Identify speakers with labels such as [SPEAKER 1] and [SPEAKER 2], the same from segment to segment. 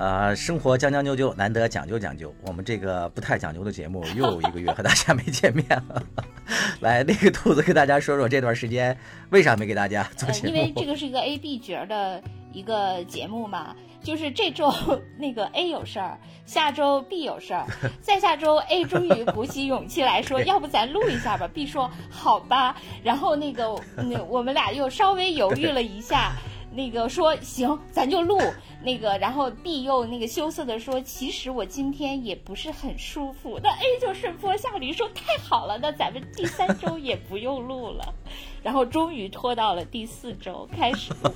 [SPEAKER 1] 呃，生活将将就就，难得讲究讲究。我们这个不太讲究的节目，又一个月和大家没见面了。来，那个兔子跟大家说说这段时间为啥没给大家做节
[SPEAKER 2] 目？因为这个是一个 A B 角的一个节目嘛，就是这周那个 A 有事儿，下周 B 有事儿，再下周 A 终于鼓起勇气来说，要不咱录一下吧？B 说好吧，然后那个那我们俩又稍微犹豫了一下。那个说行，咱就录 那个，然后 B 又那个羞涩的说，其实我今天也不是很舒服。那 A 就顺坡下驴说太好了，那咱们第三周也不用录了，然后终于拖到了第四周开始录。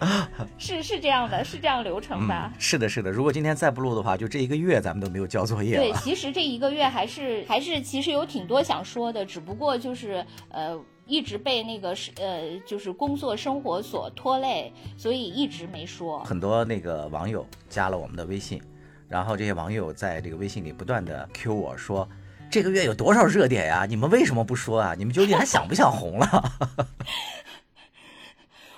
[SPEAKER 2] 是是这样的，是这样流程吧？
[SPEAKER 1] 是的，是的。如果今天再不录的话，就这一个月咱们都没有交作业
[SPEAKER 2] 对，其实这一个月还是还是其实有挺多想说的，只不过就是呃。一直被那个是呃，就是工作生活所拖累，所以一直没说。
[SPEAKER 1] 很多那个网友加了我们的微信，然后这些网友在这个微信里不断的 Q 我说，这个月有多少热点呀？你们为什么不说啊？你们究竟还想不想红了？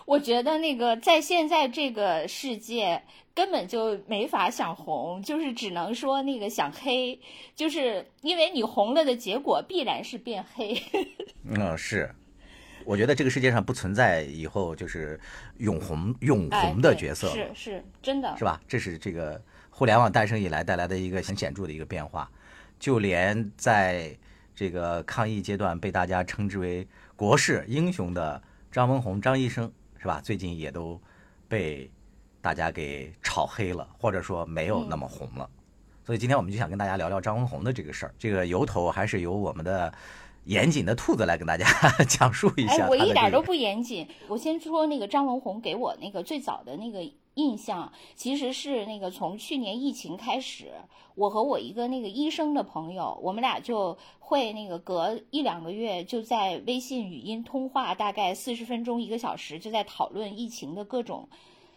[SPEAKER 2] 我觉得那个在现在这个世界。根本就没法想红，就是只能说那个想黑，就是因为你红了的结果必然是变黑。
[SPEAKER 1] 嗯，是，我觉得这个世界上不存在以后就是永红永红的角色，
[SPEAKER 2] 是是真的，
[SPEAKER 1] 是吧？这是这个互联网诞生以来带来的一个很显著的一个变化。就连在这个抗疫阶段被大家称之为国士英雄的张文宏张医生，是吧？最近也都被。大家给炒黑了，或者说没有那么红了，所以今天我们就想跟大家聊聊张文红的这个事儿。这个由头还是由我们的严谨的兔子来跟大家 讲述一下。
[SPEAKER 2] 哎，我一点都不严谨。我先说那个张文红给我那个最早的那个印象，其实是那个从去年疫情开始，我和我一个那个医生的朋友，我们俩就会那个隔一两个月就在微信语音通话，大概四十分钟一个小时，就在讨论疫情的各种。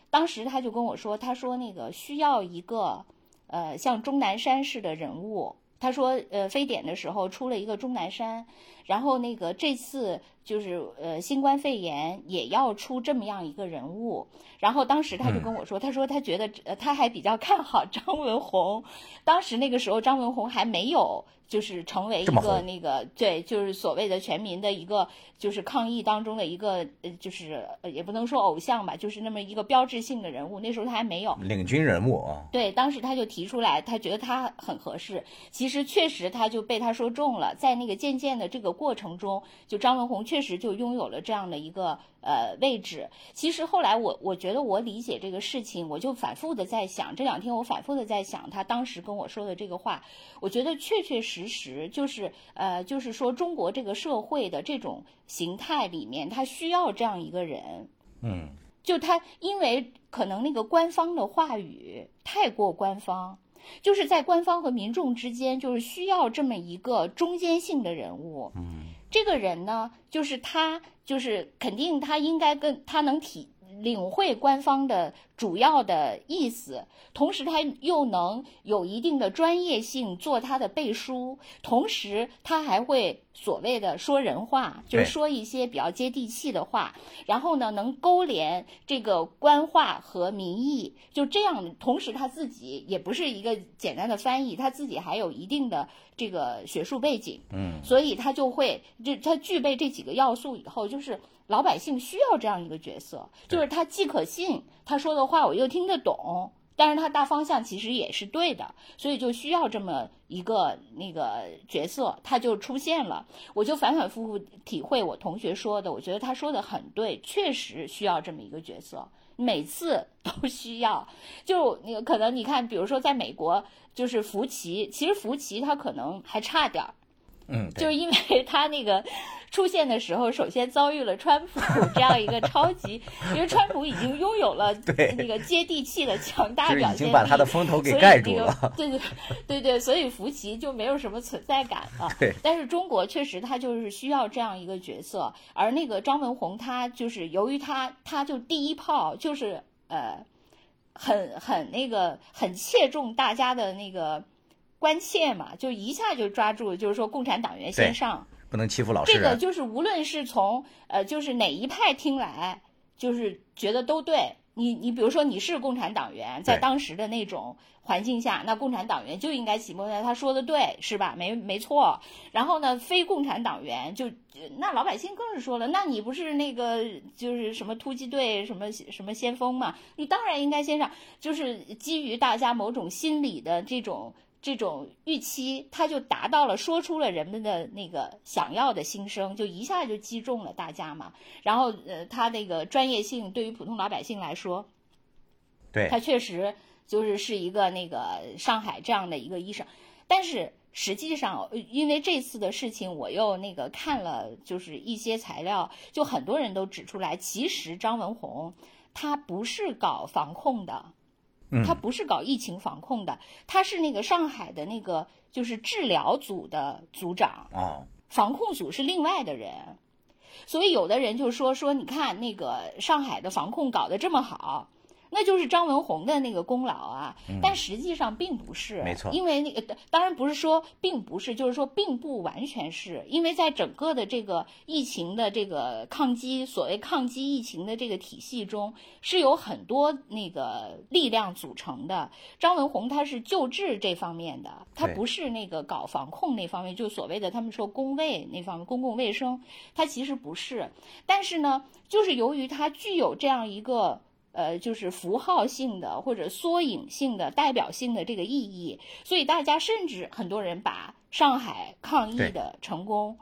[SPEAKER 2] 当时他就跟我说，他说那个需要一个，呃，像钟南山式的人物。他说，呃，非典的时候出了一个钟南山，然后那个这次就是呃新冠肺炎也要出这么样一个人物。然后当时他就跟我说，他说他觉得他还比较看好张文宏。当时那个时候张文宏还没有。就是成为一个那个对，就是所谓的全民的一个，就是抗议当中的一个，呃，就是也不能说偶像吧，就是那么一个标志性的人物。那时候他还没有
[SPEAKER 1] 领军人物啊。
[SPEAKER 2] 对，当时他就提出来，他觉得他很合适。其实确实他就被他说中了，在那个渐渐的这个过程中，就张文宏确实就拥有了这样的一个。呃，位置。其实后来我我觉得我理解这个事情，我就反复的在想，这两天我反复的在想他当时跟我说的这个话，我觉得确确实实就是呃，就是说中国这个社会的这种形态里面，他需要这样一个人，
[SPEAKER 1] 嗯，
[SPEAKER 2] 就他因为可能那个官方的话语太过官方，就是在官方和民众之间，就是需要这么一个中间性的人物，
[SPEAKER 1] 嗯。
[SPEAKER 2] 这个人呢，就是他，就是肯定他应该跟他能体领会官方的主要的意思，同时他又能有一定的专业性做他的背书，同时他还会所谓的说人话，就是说一些比较接地气的话，然后呢能勾连这个官话和民意，就这样，同时他自己也不是一个简单的翻译，他自己还有一定的。这个学术背景，
[SPEAKER 1] 嗯，
[SPEAKER 2] 所以他就会，这他具备这几个要素以后，就是老百姓需要这样一个角色，就是他既可信，他说的话我又听得懂，但是他大方向其实也是对的，所以就需要这么一个那个角色，他就出现了。我就反反复复体会我同学说的，我觉得他说的很对，确实需要这么一个角色。每次都需要，就那个可能你看，比如说在美国，就是福奇，其实福奇他可能还差点儿。
[SPEAKER 1] 嗯，
[SPEAKER 2] 就是因为他那个出现的时候，首先遭遇了川普这样一个超级，因为川普已经拥有了那个接地气的强大表
[SPEAKER 1] 现力，已经把他的风头给盖住了。
[SPEAKER 2] 对对对对，所以福奇就没有什么存在感了。
[SPEAKER 1] 对，
[SPEAKER 2] 但是中国确实他就是需要这样一个角色，而那个张文宏他就是由于他他就第一炮就是呃很很那个很切中大家的那个。关切嘛，就一下就抓住，就是说共产党员先上，
[SPEAKER 1] 不能欺负老师。
[SPEAKER 2] 这个就是无论是从呃，就是哪一派听来，就是觉得都对，你你比如说你是共产党员，在当时的那种环境下，那共产党员就应该起默他说的对，是吧？没没错。然后呢，非共产党员就那老百姓更是说了，那你不是那个就是什么突击队什么什么先锋嘛？你当然应该先上，就是基于大家某种心理的这种。这种预期，他就达到了，说出了人们的那个想要的心声，就一下就击中了大家嘛。然后，呃，他那个专业性对于普通老百姓来说，
[SPEAKER 1] 对，
[SPEAKER 2] 他确实就是是一个那个上海这样的一个医生。但是实际上，呃因为这次的事情，我又那个看了就是一些材料，就很多人都指出来，其实张文宏他不是搞防控的。
[SPEAKER 1] 嗯。
[SPEAKER 2] 他不是搞疫情防控的，他是那个上海的那个就是治疗组的组长，
[SPEAKER 1] 哦，
[SPEAKER 2] 防控组是另外的人。所以有的人就说说，你看那个上海的防控搞得这么好，那就是张文宏的那个功劳啊。但实际上并不是，
[SPEAKER 1] 嗯没错
[SPEAKER 2] 因为那个当然不是说并不是，就是说并不完全是因为在整个的这个疫情的这个抗击所谓抗击疫情的这个体系中，是有很多那个力量组成的。张文宏他是救治这方面的，他不是那个搞防控那方面，就所谓的他们说公卫那方面，公共卫生，他其实不是。但是呢，就是由于他具有这样一个。呃，就是符号性的或者缩影性的、代表性的这个意义，所以大家甚至很多人把上海抗疫的成功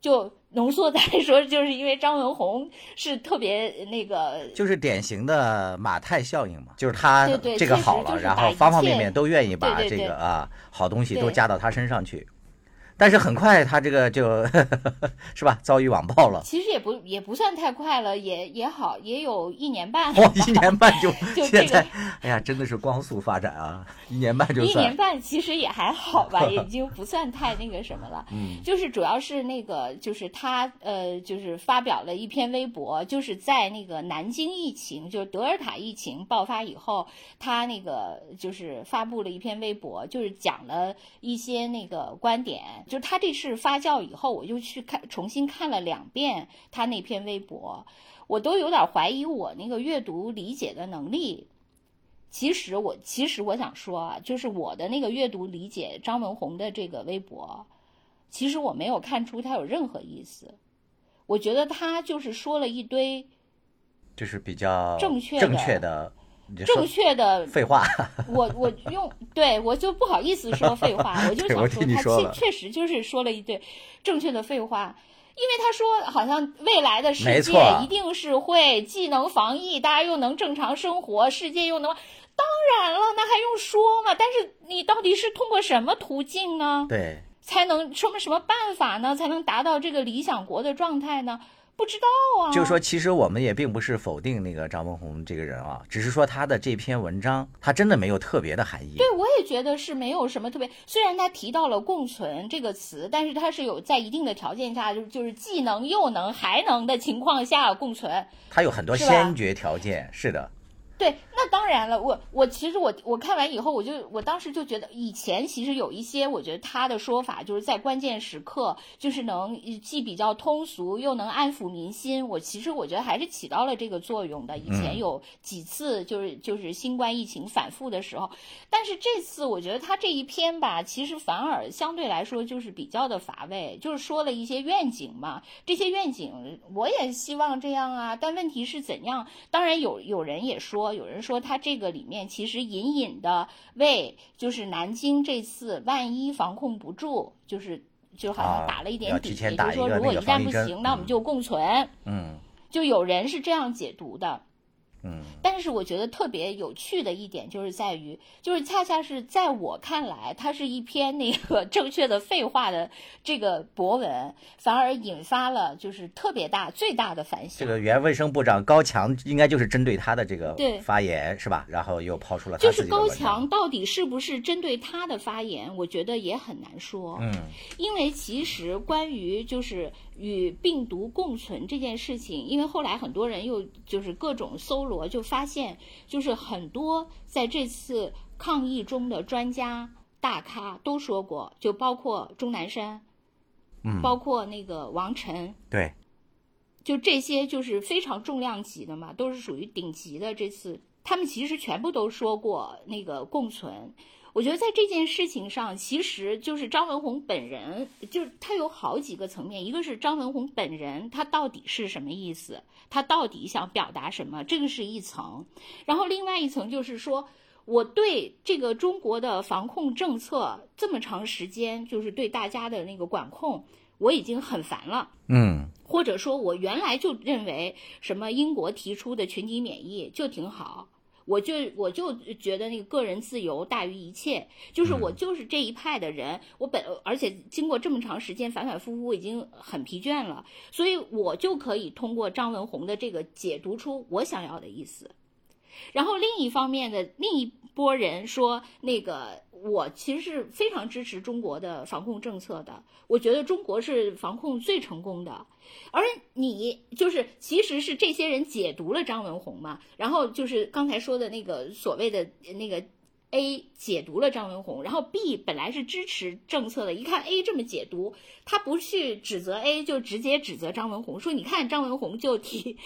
[SPEAKER 2] 就浓缩在 说，就是因为张文宏是特别那个
[SPEAKER 1] 就是典型的马太效应嘛，就是他这个好了，然后方方面面都愿意把这个啊好东西都加到他身上去，但是很快他这个就 是吧遭遇网暴了，
[SPEAKER 2] 其实也不也不算太快了，也也好，也有一年半。
[SPEAKER 1] 哦，一年半就
[SPEAKER 2] 就这个
[SPEAKER 1] 现在，哎呀，真的是光速发展啊，一年半就
[SPEAKER 2] 一年，半其实也还好吧，也就不算太那个什么了。
[SPEAKER 1] 嗯，
[SPEAKER 2] 就是主要是那个，就是他呃，就是发表了一篇微博，就是在那个南京疫情，就是德尔塔疫情爆发以后，他那个就是发布了一篇微博，就是讲了一些那个观点。就是他这事发酵以后，我就去看重新看了两遍他那篇微博，我都有点怀疑我那个阅读理解的能力。其实我其实我想说啊，就是我的那个阅读理解张文红的这个微博，其实我没有看出他有任何意思。我觉得他就是说了一堆
[SPEAKER 1] 就是比较
[SPEAKER 2] 正确的
[SPEAKER 1] 正确的
[SPEAKER 2] 正确的，
[SPEAKER 1] 废话，
[SPEAKER 2] 我我用对我就不好意思说废话，我就 想说他确确实就是说了一堆正确的废话。因为他说，好像未来的世界一定是会既能防疫，大家又能正常生活，世界又能。当然了，那还用说吗？但是你到底是通过什么途径呢？
[SPEAKER 1] 对，
[SPEAKER 2] 才能什么什么办法呢？才能达到这个理想国的状态呢？不知道啊。
[SPEAKER 1] 就是说，其实我们也并不是否定那个张文宏这个人啊，只是说他的这篇文章，他真的没有特别的含义。
[SPEAKER 2] 对，我也觉得是没有什么特别。虽然他提到了“共存”这个词，但是他是有在一定的条件下，就是就是既能又能还能的情况下共存。
[SPEAKER 1] 他有很多先决条件，是的，
[SPEAKER 2] 对，那当然了，我我其实我我看完以后，我就我当时就觉得，以前其实有一些，我觉得他的说法就是在关键时刻，就是能既比较通俗，又能安抚民心。我其实我觉得还是起到了这个作用的。以前
[SPEAKER 1] 嗯
[SPEAKER 2] 有几次就是就是新冠疫情反复的时候，但是这次我觉得他这一篇吧，其实反而相对来说就是比较的乏味，就是说了一些愿景嘛。这些愿景我也希望这样啊，但问题是怎样？当然有有人也说，有人说他这个里面其实隐隐的为就是南京这次万一防控不住，就是就好像
[SPEAKER 1] 啊
[SPEAKER 2] 打了一点底，
[SPEAKER 1] 啊
[SPEAKER 2] 也就是说如果一旦不行，那我们
[SPEAKER 1] 嗯
[SPEAKER 2] 就共存。
[SPEAKER 1] 嗯
[SPEAKER 2] 就有人是这样解读的。
[SPEAKER 1] 嗯，
[SPEAKER 2] 但是我觉得特别有趣的一点就是在于，就是恰恰是在我看来，它是一篇那个 正确的废话的这个博文，反而引发了就是特别大、最大的反响这。
[SPEAKER 1] 个原卫生部长高强应该就是针对他的这个发言是吧？然后又抛出了他
[SPEAKER 2] 就是高强到底是不是针对他的发言，我觉得也很难说。
[SPEAKER 1] 嗯，
[SPEAKER 2] 因为其实关于就是与病毒共存这件事情，因为后来很多人又就是各种搜罗，就发现就是很多在这次抗疫中的专家大咖都说过，就包括钟南山，
[SPEAKER 1] 嗯
[SPEAKER 2] 包括那个王晨，
[SPEAKER 1] 对，
[SPEAKER 2] 就这些就是非常重量级的嘛，都是属于顶级的。这次他们其实全部都说过那个共存。我觉得在这件事情上，其实就是张文宏本人，就是他有好几个层面，一个是张文宏本人，他到底是什么意思，他到底想表达什么，这个是一层。然后另外一层就是说，我对这个中国的防控政策这么长时间，就是对大家的那个管控，我已经很烦了。
[SPEAKER 1] 嗯，
[SPEAKER 2] 或者说，我原来就认为什么英国提出的群体免疫就挺好。我就我就觉得那个个人自由大于一切，就是我就是这一派的人，我本而且经过这么长时间反反复复，已经很疲倦了，所以我就可以通过张文红的这个解读出我想要的意思。然后另一方面的另一波人说，那个我其实是非常支持中国的防控政策的，我觉得中国是防控最成功的。而你就是其实是这些人解读了张文宏嘛，然后就是刚才说的那个所谓的那个 A 解读了张文宏，然后 B 本来是支持政策的，一看 A 这么解读，他不去指责 A，就直接指责张文宏，说你看张文宏就提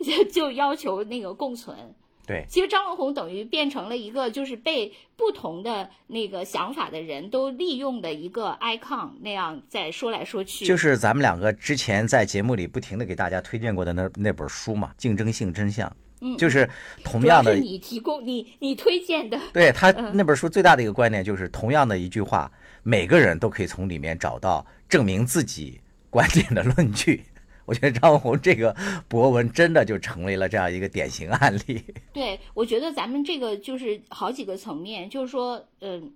[SPEAKER 2] 就 就要求那个共存。
[SPEAKER 1] 对，
[SPEAKER 2] 其实张文宏等于变成了一个，就是被不同的那个想法的人都利用的一个 icon，那样在说来说去。
[SPEAKER 1] 就是咱们两个之前在节目里不停的给大家推荐过的那那本书嘛，《竞争性真相》。
[SPEAKER 2] 嗯，
[SPEAKER 1] 就是同样的，
[SPEAKER 2] 你提供你你推荐的。
[SPEAKER 1] 对他那本书最大的一个观点就是，同样的一句话，每个人都可以从里面找到证明自己观点的论据。我觉得张文宏这个博文真的就成为了这样一个典型案例。
[SPEAKER 2] 对，我觉得咱们这个就是好几个层面，就是说，嗯，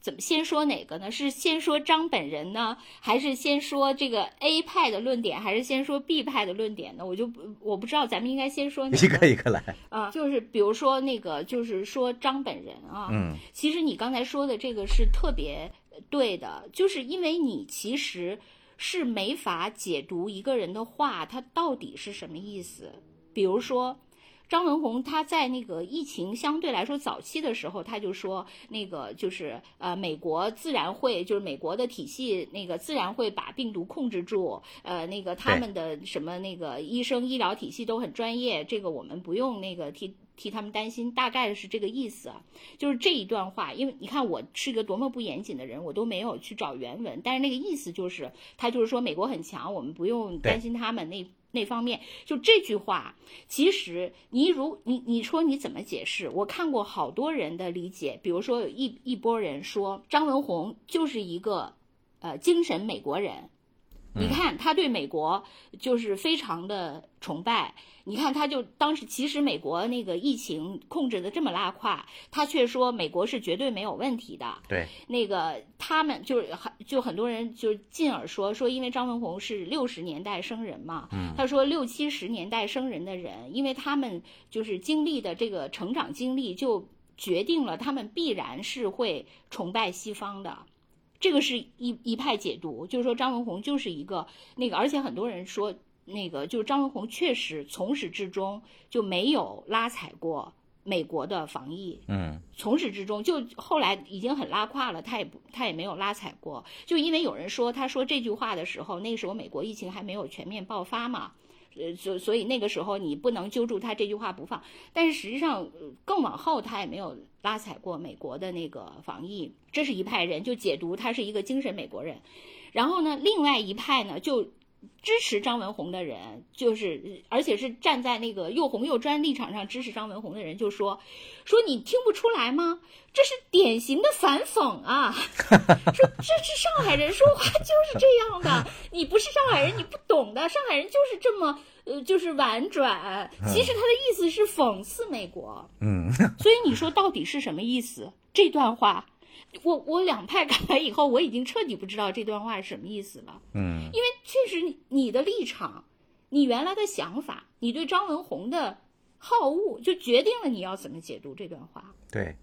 [SPEAKER 2] 怎么先说哪个呢？是先说张本人呢，还是先说这个 A 派的论点，还是先说 B 派的论点呢？我就我不知道，咱们应该先说哪
[SPEAKER 1] 一个一个来
[SPEAKER 2] 啊？就是比如说那个，就是说张本人啊，
[SPEAKER 1] 嗯，
[SPEAKER 2] 其实你刚才说的这个是特别对的，就是因为你其实。是没法解读一个人的话，他到底是什么意思。比如说，张文红他在那个疫情相对来说早期的时候，他就说那个就是呃，美国自然会就是美国的体系那个自然会把病毒控制住，呃，那个他们的什么那个医生医疗体系都很专业，这个我们不用那个替。替他们担心，大概是这个意思啊，就是这一段话，因为你看我是一个多么不严谨的人，我都没有去找原文，但是那个意思就是，他就是说美国很强，我们不用担心他们那那方面。就这句话，其实你如你你说你怎么解释？我看过好多人的理解，比如说有一一波人说张文宏就是一个呃精神美国人。你看他对美国就是非常的崇拜。你看他就当时其实美国那个疫情控制的这么拉胯，他却说美国是绝对没有问题的。
[SPEAKER 1] 对，
[SPEAKER 2] 那个他们就是很就很多人就进而说说，因为张文宏是六十年代生人嘛，他说六七十年代生人的人，因为他们就是经历的这个成长经历，就决定了他们必然是会崇拜西方的。这个是一一派解读，就是说张文宏就是一个那个，而且很多人说那个，就是张文宏确实从始至终就没有拉踩过美国的防疫，
[SPEAKER 1] 嗯，
[SPEAKER 2] 从始至终就后来已经很拉胯了，他也不他也没有拉踩过，就因为有人说他说这句话的时候，那时候美国疫情还没有全面爆发嘛。呃，所所以那个时候你不能揪住他这句话不放，但是实际上更往后他也没有拉踩过美国的那个防疫，这是一派人就解读他是一个精神美国人，然后呢，另外一派呢就。支持张文宏的人，就是而且是站在那个又红又专立场上支持张文宏的人，就说说你听不出来吗？这是典型的反讽啊！说这是上海人说话就是这样的，你不是上海人，你不懂的。上海人就是这么呃，就是婉转。其实他的意思是讽刺美国。
[SPEAKER 1] 嗯，
[SPEAKER 2] 所以你说到底是什么意思？这段话。我我两派看完以后，我已经彻底不知道这段话是什么意思了。
[SPEAKER 1] 嗯，
[SPEAKER 2] 因为确实你的立场，你原来的想法，你对张文宏的好恶，就决定了你要怎么解读这段话。
[SPEAKER 1] 对，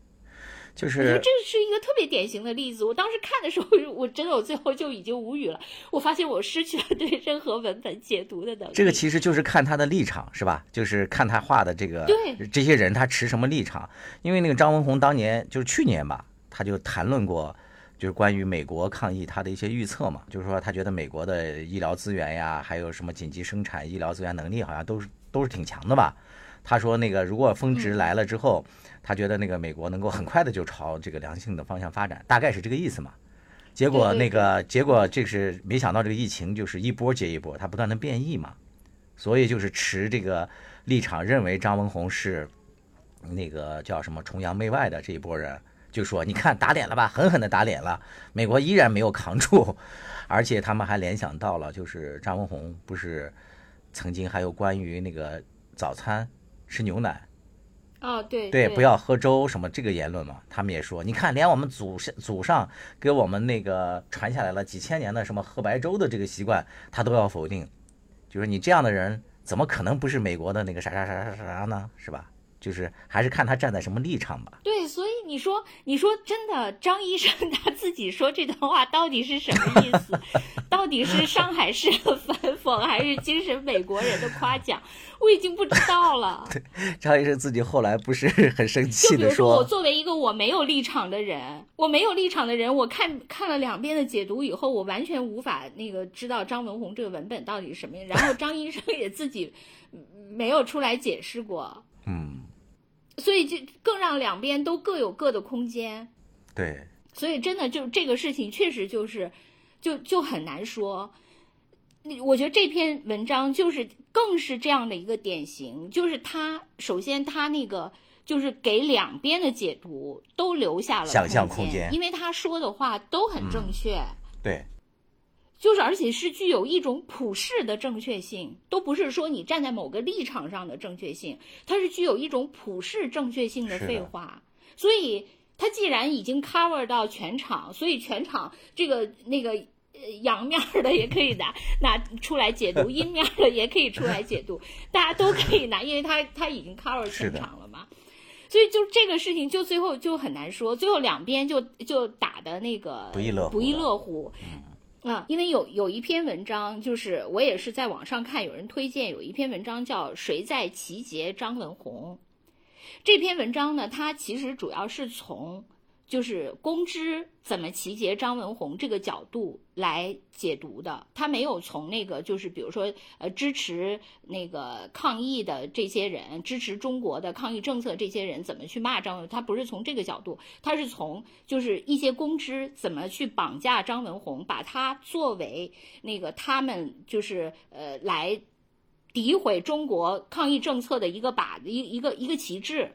[SPEAKER 1] 就是
[SPEAKER 2] 我觉得这是一个特别典型的例子。我当时看的时候，我真的我最后就已经无语了。我发现我失去了对任何文本解读的能力。
[SPEAKER 1] 这个其实就是看他的立场，是吧？就是看他画的这个
[SPEAKER 2] 对
[SPEAKER 1] 这些人他持什么立场。因为那个张文宏当年就是去年吧。他就谈论过就是关于美国抗疫他的一些预测嘛，就是说他觉得美国的医疗资源呀，还有什么紧急生产医疗资源能力，好像都是都是挺强的吧。他说那个如果峰值来了之后，他觉得那个美国能够很快的就朝这个良性的方向发展，大概是这个意思嘛。结果那个结果这是没想到这个疫情就是一波接一波，它不断的变异嘛，所以就是持这个立场，认为张文宏是那个叫什么崇洋媚外的这一波人。就说你看打脸了吧，狠狠的打脸了，美国依然没有扛住，而且他们还联想到了，就是张文宏不是曾经还有关于那个早餐吃牛奶，
[SPEAKER 2] 哦对
[SPEAKER 1] 对，不要喝粥什么这个言论嘛，他们也说，你看连我们祖上祖上给我们那个传下来了几千年的什么喝白粥的这个习惯，他都要否定，就是你这样的人怎么可能不是美国的那个啥啥啥啥啥呢，是吧？就是还是看他站在什么立场吧。
[SPEAKER 2] 对，所以你说，你说真的，张医生他自己说这段话到底是什么意思？到底是上海市的反讽，还是精神美国人的夸奖？我已经不知道了。
[SPEAKER 1] 对，张医生自己后来不是很生气的
[SPEAKER 2] 说：“我作为一个我没有立场的人，我没有立场的人，我看看了两遍的解读以后，我完全无法那个知道张文宏这个文本到底是什么。然后张医生也自己没有出来解释过。”
[SPEAKER 1] 嗯，
[SPEAKER 2] 所以就更让两边都各有各的空间。
[SPEAKER 1] 对，
[SPEAKER 2] 所以真的就这个事情确实就是，就就很难说。你我觉得这篇文章就是更是这样的一个典型，就是他首先他那个就是给两边的解读都留下了
[SPEAKER 1] 想象空间，
[SPEAKER 2] 因为他说的话都很正确。
[SPEAKER 1] 对。
[SPEAKER 2] 就是，而且是具有一种普世的正确性，都不是说你站在某个立场上的正确性，它是具有一种普世正确性的废话。所以，它既然已经 cover 到全场，所以全场这个那个阳面的也可以拿拿出来解读，阴面的也可以出来解读，大家都可以拿，因为它它已经 cover 全场了嘛。所以，就这个事情，就最后就很难说，最后两边就就打的那个
[SPEAKER 1] 不亦乐
[SPEAKER 2] 不亦乐乎。啊，因为有有一篇文章，就是我也是在网上看，有人推荐有一篇文章叫《谁在集结张文宏》。这篇文章呢，它其实主要是从。就是公知怎么集结张文宏这个角度来解读的，他没有从那个就是比如说呃支持那个抗议的这些人，支持中国的抗议政策这些人怎么去骂张文，他不是从这个角度，他是从就是一些公知怎么去绑架张文宏，把他作为那个他们就是呃来诋毁中国抗议政策的一个靶子一一个一个旗帜。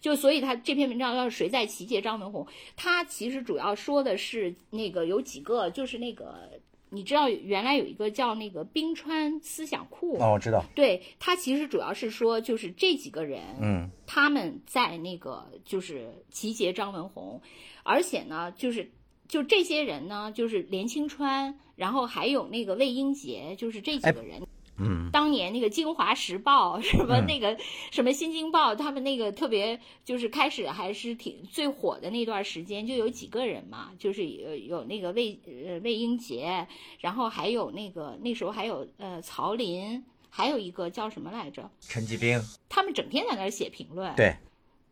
[SPEAKER 2] 就所以他这篇文章要是谁在集结张文宏，他其实主要说的是那个有几个，就是那个你知道原来有一个叫那个冰川思想库
[SPEAKER 1] 哦，我知道，
[SPEAKER 2] 对他其实主要是说就是这几个人，
[SPEAKER 1] 嗯，
[SPEAKER 2] 他们在那个就是集结张文宏，而且呢就是就这些人呢就是连清川，然后还有那个魏英杰，就是这几个人。
[SPEAKER 1] 嗯，
[SPEAKER 2] 当年那个《京华时报》什么那个什么《新京报》，他们那个特别就是开始还是挺最火的那段时间，就有几个人嘛，就是有有那个魏呃魏英杰，然后还有那个那时候还有呃曹林，还有一个叫什么来着？
[SPEAKER 1] 陈继兵。
[SPEAKER 2] 他们整天在那儿写评论。
[SPEAKER 1] 对。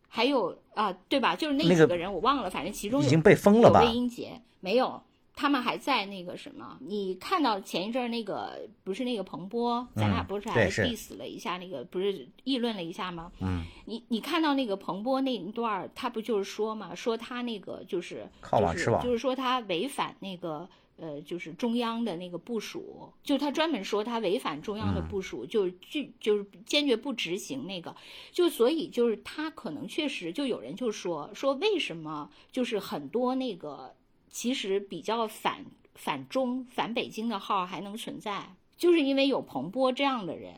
[SPEAKER 2] 还有啊，对吧？就是那几个人我忘了，反正其中
[SPEAKER 1] 已经被封了吧？
[SPEAKER 2] 魏英杰没有。他们还在那个什么？你看到前一阵儿那个不是那个彭波，咱俩不是还 diss 了一下那个，不是议论了一下吗？
[SPEAKER 1] 嗯，
[SPEAKER 2] 你你看到那个彭波那一段儿，他不就是说嘛，说他那个就是就是就是说他违反那个呃，就是中央的那个部署，就他专门说他违反中央的部署，就拒就是坚决不执行那个，就所以就是他可能确实就有人就说说为什么就是很多那个。其实比较反反中反北京的号还能存在，就是因为有彭波这样的人，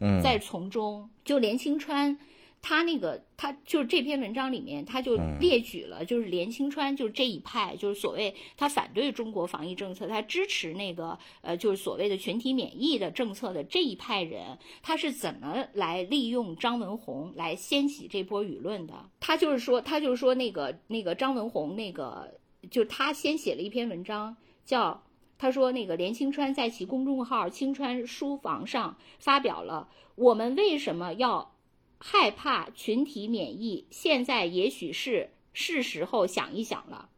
[SPEAKER 1] 嗯，
[SPEAKER 2] 在从中。就连清川，他那个他就是这篇文章里面，他就列举了，就是连清川就是这一派，就是所谓他反对中国防疫政策，他支持那个呃，就是所谓的群体免疫的政策的这一派人，他是怎么来利用张文宏来掀起这波舆论的？他就是说，他就是说那个那个张文宏那个。就他先写了一篇文章，叫他说那个连清川在其公众号“清川书房”上发表了“我们为什么要害怕群体免疫？现在也许是是时候想一想了。”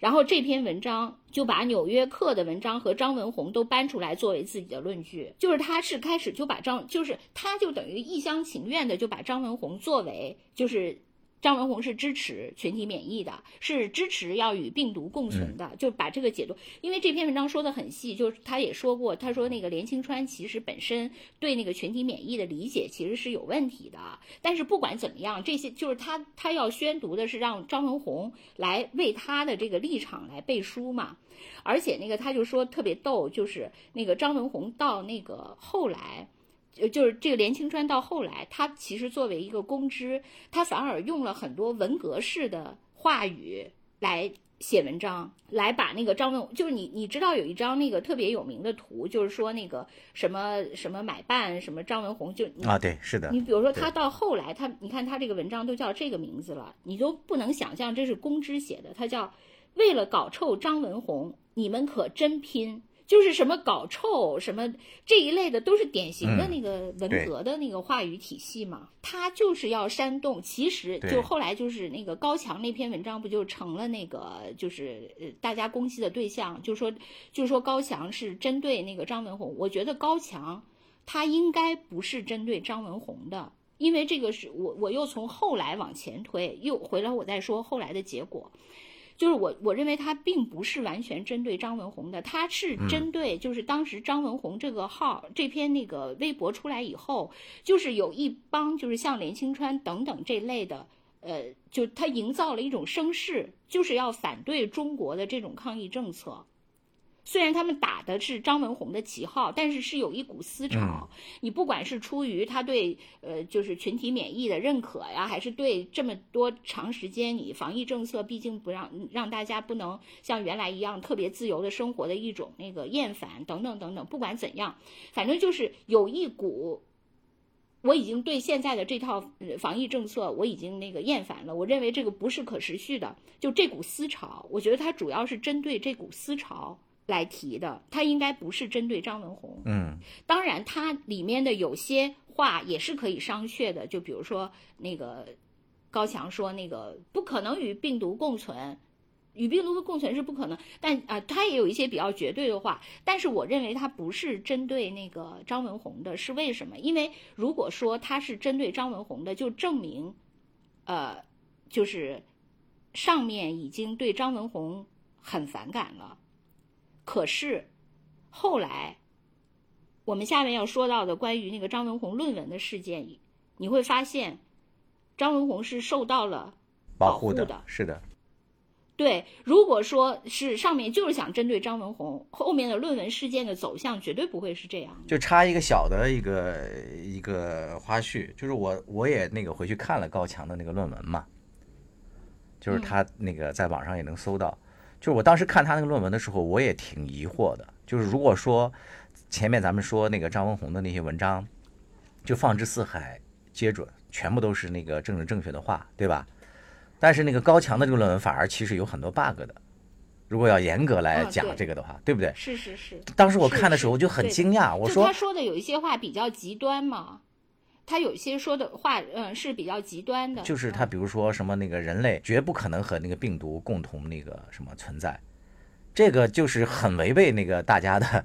[SPEAKER 2] 然后这篇文章就把《纽约客》的文章和张文宏都搬出来作为自己的论据，就是他是开始就把张，就是他就等于一厢情愿的就把张文宏作为就是。张文宏是支持群体免疫的，是支持要与病毒共存的，就把这个解读。因为这篇文章说的很细，就是他也说过，他说那个连清川其实本身对那个群体免疫的理解其实是有问题的。但是不管怎么样，这些就是他他要宣读的是让张文宏来为他的这个立场来背书嘛。而且那个他就说特别逗，就是那个张文宏到那个后来。就就是这个连青川到后来，他其实作为一个公知，他反而用了很多文革式的话语来写文章，来把那个张文，就是你你知道有一张那个特别有名的图，就是说那个什么什么买办什么张文宏就
[SPEAKER 1] 啊对是的，
[SPEAKER 2] 你比如说他到后来他你看他这个文章都叫这个名字了，你都不能想象这是公知写的，他叫为了搞臭张文宏，你们可真拼。就是什么搞臭什么这一类的，都是典型的那个文革的那个话语体系嘛。他就是要煽动，其实就后来就是那个高强那篇文章不就成了那个就是呃大家攻击的对象，就说就说高强是针对那个张文红。我觉得高强他应该不是针对张文红的，因为这个是我我又从后来往前推，又回来我再说后来的结果。就是我，我认为他并不是完全针对张文宏的，他是针对就是当时张文宏这个号这篇那个微博出来以后，就是有一帮就是像连清川等等这类的，呃，就他营造了一种声势，就是要反对中国的这种抗疫政策。虽然他们打的是张文宏的旗号，但是是有一股思潮。你不管是出于他对呃就是群体免疫的认可呀，还是对这么多长时间你防疫政策毕竟不让让大家不能像原来一样特别自由的生活的一种那个厌烦等等等等，不管怎样，反正就是有一股，我已经对现在的这套防疫政策我已经那个厌烦了。我认为这个不是可持续的。就这股思潮，我觉得它主要是针对这股思潮。来提的，他应该不是针对张文宏。
[SPEAKER 1] 嗯，
[SPEAKER 2] 当然，他里面的有些话也是可以商榷的，就比如说那个高强说那个不可能与病毒共存，与病毒的共存是不可能。但啊，他也有一些比较绝对的话。但是我认为他不是针对那个张文宏的，是为什么？因为如果说他是针对张文宏的，就证明，呃，就是上面已经对张文宏很反感了。可是，后来，我们下面要说到的关于那个张文宏论文的事件，你会发现，张文宏是受到了保护
[SPEAKER 1] 的。是的，
[SPEAKER 2] 对。如果说是上面就是想针对张文宏，后面的论文事件的走向绝对不会是这样。
[SPEAKER 1] 就插一个小的一个一个花絮，就是我我也那个回去看了高强的那个论文嘛，就是他那个在网上也能搜到。就是我当时看他那个论文的时候，我也挺疑惑的。就是如果说前面咱们说那个张文宏的那些文章，就放之四海皆准，全部都是那个政治正确的话，对吧？但是那个高强的这个论文反而其实有很多 bug 的。如果要严格来讲这个的话，对不对？
[SPEAKER 2] 是是是。
[SPEAKER 1] 当时我看的时候我就很惊讶，我说
[SPEAKER 2] 他说的有一些话比较极端嘛。他有些说的话，嗯，是比较极端的。
[SPEAKER 1] 就是他，比如说什么那个人类绝不可能和那个病毒共同那个什么存在，这个就是很违背那个大家的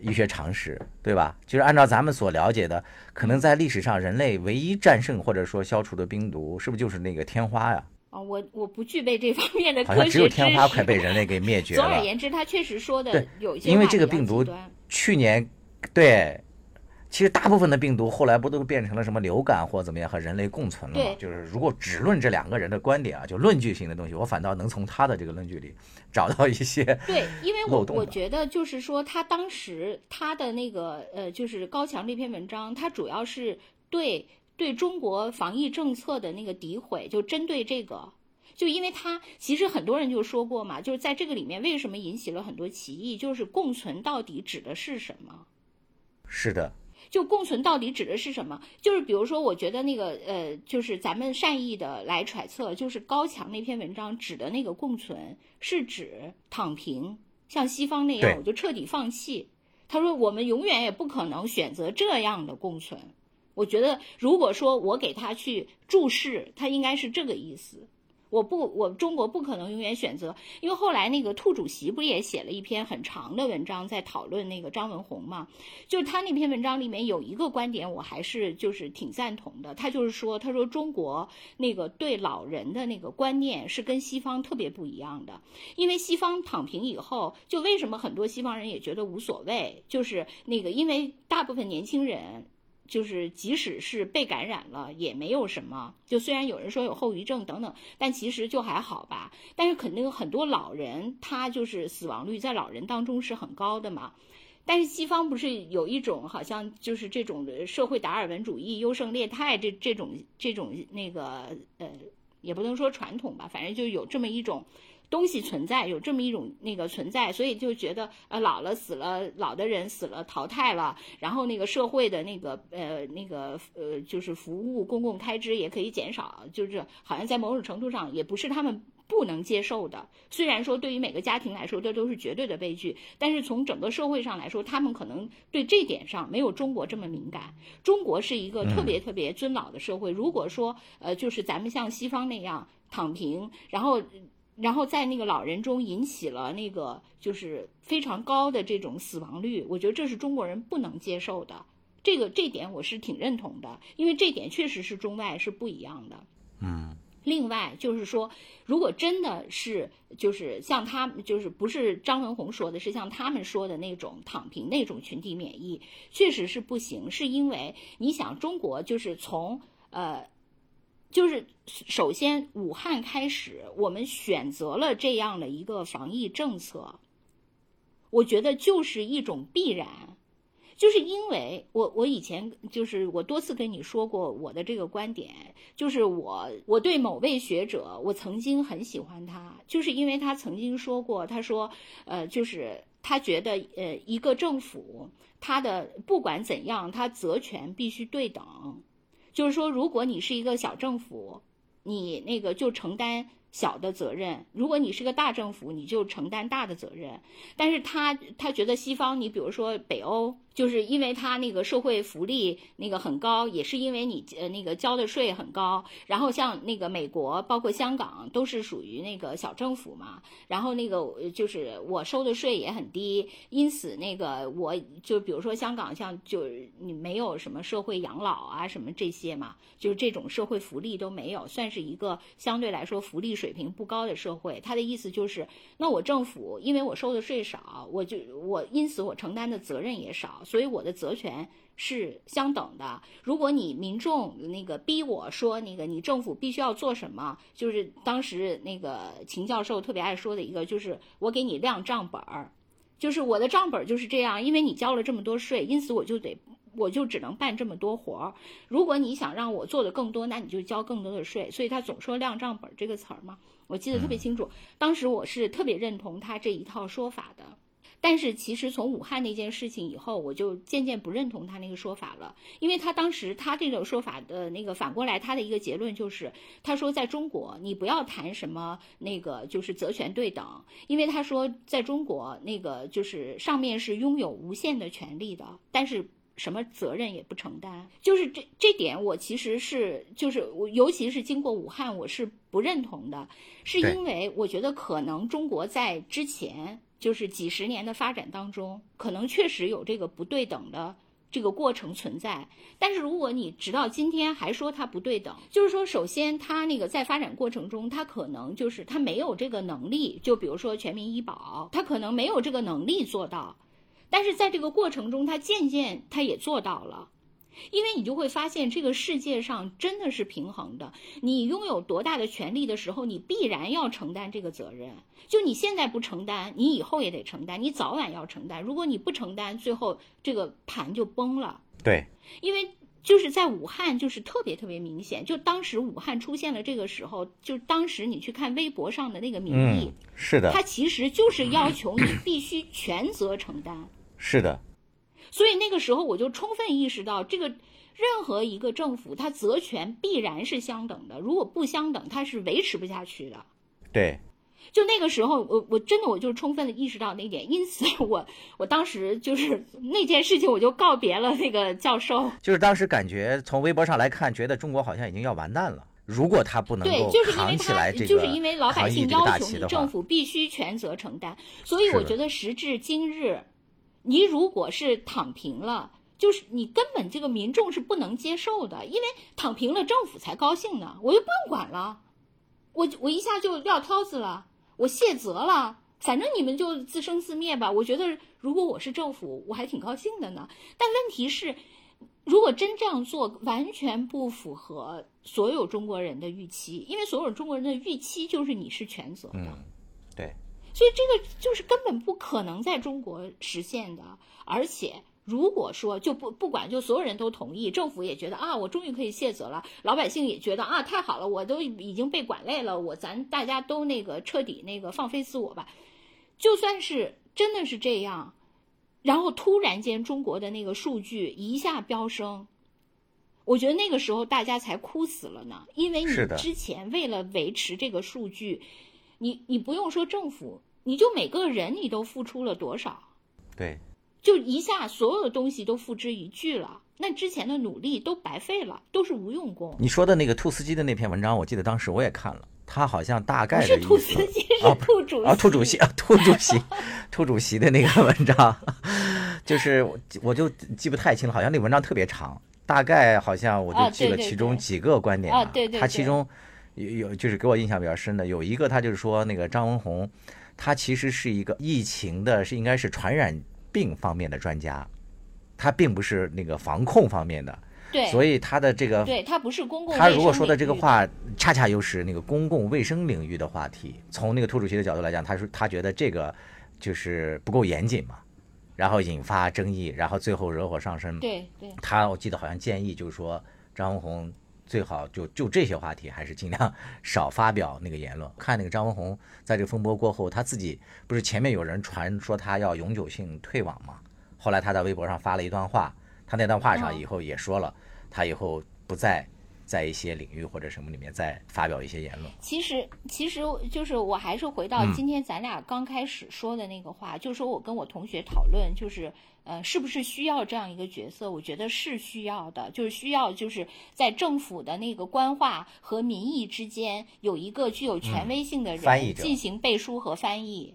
[SPEAKER 1] 医学常识，对吧？就是按照咱们所了解的，可能在历史上人类唯一战胜或者说消除的病毒，是不是就是那个天花呀？
[SPEAKER 2] 啊，我我不具备这方面的科
[SPEAKER 1] 学知识。好像只有天花快被人类给灭绝了。
[SPEAKER 2] 总而言之，他确实说的有一些
[SPEAKER 1] 因为这个病毒去年对。其实大部分的病毒后来不都变成了什么流感或怎么样和人类共存了吗？就是如果只论这两个人的观点啊，就论据性的东西，我反倒能从他的这个论据里找到一些
[SPEAKER 2] 对，因为我我觉得就是说他当时他的那个呃，就是高强这篇文章，他主要是对对中国防疫政策的那个诋毁，就针对这个，就因为他其实很多人就说过嘛，就是在这个里面为什么引起了很多歧义，就是共存到底指的是什么？
[SPEAKER 1] 是的。
[SPEAKER 2] 就共存到底指的是什么？就是比如说，我觉得那个呃，就是咱们善意的来揣测，就是高强那篇文章指的那个共存，是指躺平，像西方那样，我就彻底放弃。他说我们永远也不可能选择这样的共存。我觉得如果说我给他去注释，他应该是这个意思。我不，我中国不可能永远选择，因为后来那个兔主席不也写了一篇很长的文章在讨论那个张文宏嘛？就是他那篇文章里面有一个观点，我还是就是挺赞同的。他就是说，他说中国那个对老人的那个观念是跟西方特别不一样的，因为西方躺平以后，就为什么很多西方人也觉得无所谓，就是那个因为大部分年轻人。就是即使是被感染了也没有什么，就虽然有人说有后遗症等等，但其实就还好吧。但是肯定有很多老人，他就是死亡率在老人当中是很高的嘛。但是西方不是有一种好像就是这种社会达尔文主义优胜劣汰这这种这种那个呃，也不能说传统吧，反正就有这么一种。东西存在有这么一种那个存在，所以就觉得呃老了死了老的人死了淘汰了，然后那个社会的那个呃那个呃就是服务公共开支也可以减少，就是好像在某种程度上也不是他们不能接受的。虽然说对于每个家庭来说这都是绝对的悲剧，但是从整个社会上来说，他们可能对这点上没有中国这么敏感。中国是一个特别特别尊老的社会，如果说呃就是咱们像西方那样躺平，然后。然后在那个老人中引起了那个就是非常高的这种死亡率，我觉得这是中国人不能接受的。这个这点我是挺认同的，因为这点确实是中外是不一样的。
[SPEAKER 1] 嗯。
[SPEAKER 2] 另外就是说，如果真的是就是像他们就是不是张文宏说的，是像他们说的那种躺平那种群体免疫，确实是不行。是因为你想，中国就是从呃。就是首先，武汉开始，我们选择了这样的一个防疫政策，我觉得就是一种必然，就是因为我我以前就是我多次跟你说过我的这个观点，就是我我对某位学者，我曾经很喜欢他，就是因为他曾经说过，他说，呃，就是他觉得，呃，一个政府，他的不管怎样，他责权必须对等。就是说，如果你是一个小政府，你那个就承担。小的责任，如果你是个大政府，你就承担大的责任。但是他他觉得西方，你比如说北欧，就是因为他那个社会福利那个很高，也是因为你呃那个交的税很高。然后像那个美国，包括香港，都是属于那个小政府嘛。然后那个就是我收的税也很低，因此那个我就比如说香港，像就你没有什么社会养老啊什么这些嘛，就是这种社会福利都没有，算是一个相对来说福利。水平不高的社会，他的意思就是，那我政府因为我收的税少，我就我因此我承担的责任也少，所以我的责权是相等的。如果你民众那个逼我说那个你政府必须要做什么，就是当时那个秦教授特别爱说的一个，就是我给你亮账本儿，就是我的账本就是这样，因为你交了这么多税，因此我就得。我就只能办这么多活儿。如果你想让我做的更多，那你就交更多的税。所以他总说“亮账本”这个词儿嘛，我记得特别清楚。当时我是特别认同他这一套说法的。但是其实从武汉那件事情以后，我就渐渐不认同他那个说法了。因为他当时他这种说法的那个反过来，他的一个结论就是，他说在中国你不要谈什么那个就是责权对等，因为他说在中国那个就是上面是拥有无限的权利的，但是。什么责任也不承担，就是这这点，我其实是就是我，尤其是经过武汉，我是不认同的，是因为我觉得可能中国在之前就是几十年的发展当中，可能确实有这个不对等的这个过程存在。但是如果你直到今天还说它不对等，就是说，首先它那个在发展过程中，它可能就是它没有这个能力，就比如说全民医保，它可能没有这个能力做到。但是在这个过程中，他渐渐他也做到了，因为你就会发现这个世界上真的是平衡的。你拥有多大的权利的时候，你必然要承担这个责任。就你现在不承担，你以后也得承担，你早晚要承担。如果你不承担，最后这个盘就崩了。
[SPEAKER 1] 对，
[SPEAKER 2] 因为就是在武汉，就是特别特别明显。就当时武汉出现了这个时候，就当时你去看微博上的那个民意，
[SPEAKER 1] 是的，
[SPEAKER 2] 他其实就是要求你必须全责承担。
[SPEAKER 1] 是的，
[SPEAKER 2] 所以那个时候我就充分意识到，这个任何一个政府，它责权必然是相等的，如果不相等，它是维持不下去的。
[SPEAKER 1] 对，
[SPEAKER 2] 就那个时候，我我真的我就充分的意识到那点，因此我我当时就是那件事情，我就告别了那个教授。
[SPEAKER 1] 就是当时感觉从微博上来看，觉得中国好像已经要完蛋了。如果他不能
[SPEAKER 2] 对，
[SPEAKER 1] 够扛起来这个
[SPEAKER 2] 就是因为老百姓要求你，政府必须全责承担。所以我觉得时至今日，你如果是躺平了。就是你根本这个民众是不能接受的，因为躺平了，政府才高兴呢。我就不用管了，我我一下就撂挑子了，我卸责了，反正你们就自生自灭吧。我觉得如果我是政府，我还挺高兴的呢。但问题是，如果真这样做，完全不符合所有中国人的预期，因为所有中国人的预期就是你是全责的。
[SPEAKER 1] 嗯，对，
[SPEAKER 2] 所以这个就是根本不可能在中国实现的，而且。如果说就不不管就所有人都同意，政府也觉得啊，我终于可以卸责了，老百姓也觉得啊，太好了，我都已经被管累了，我咱大家都那个彻底那个放飞自我吧。就算是真的是这样，然后突然间中国的那个数据一下飙升，我觉得那个时候大家才哭死了呢，因为你之前为了维持这个数据，你你不用说政府，你就每个人你都付出了多少？
[SPEAKER 1] 对，
[SPEAKER 2] 就一下所有的东西都付之一炬了，那之前的努力都白费了，都是无用功。
[SPEAKER 1] 你说的那个兔斯基的那篇文章，我记得当时我也看了，他好像大概
[SPEAKER 2] 是兔斯基，是
[SPEAKER 1] 啊
[SPEAKER 2] 兔主席。
[SPEAKER 1] 啊，兔主席啊，兔主席，兔主席的那个文章，就是我我就记不太清了，好像那文章特别长，大概好像我就
[SPEAKER 2] 啊
[SPEAKER 1] 记了其中几个观点
[SPEAKER 2] 啊对对对
[SPEAKER 1] 他其中有有就是给我印象比较深的有一个，他就是说那个张文宏，他其实是一个疫情的，是应该是传染病方面的专家，他并不是那个防控方面的，
[SPEAKER 2] 对，
[SPEAKER 1] 所以他的这个
[SPEAKER 2] 对他不是公共。
[SPEAKER 1] 他如果说的这个，话，恰恰又是那个公共卫生领域的话题。从那个兔主席的角度来讲，他说他觉得这个就是不够严谨嘛，然后引发争议，然后最后惹火上身。
[SPEAKER 2] 对对
[SPEAKER 1] 他我记得好像建议就是说张文宏最好就就这些话题还是尽量少发表那个言论。看那个张文宏在这个风波过后，他自己不是前面有人传说他要永久性退网吗，后来他在微博上发了一段话，他那段话上以后也说了，他以后不再在一些领域或者什么里面再发表一些言论。
[SPEAKER 2] 其实，其实就是我还是回到今天咱俩刚开始说的那个话，就是说我跟我同学讨论，就是呃，是不是需要这样一个角色？我觉得是需要的，就是需要就是在政府的那个官话和民意之间有一个具有权威性的人
[SPEAKER 1] 翻译者
[SPEAKER 2] 进行背书和翻译。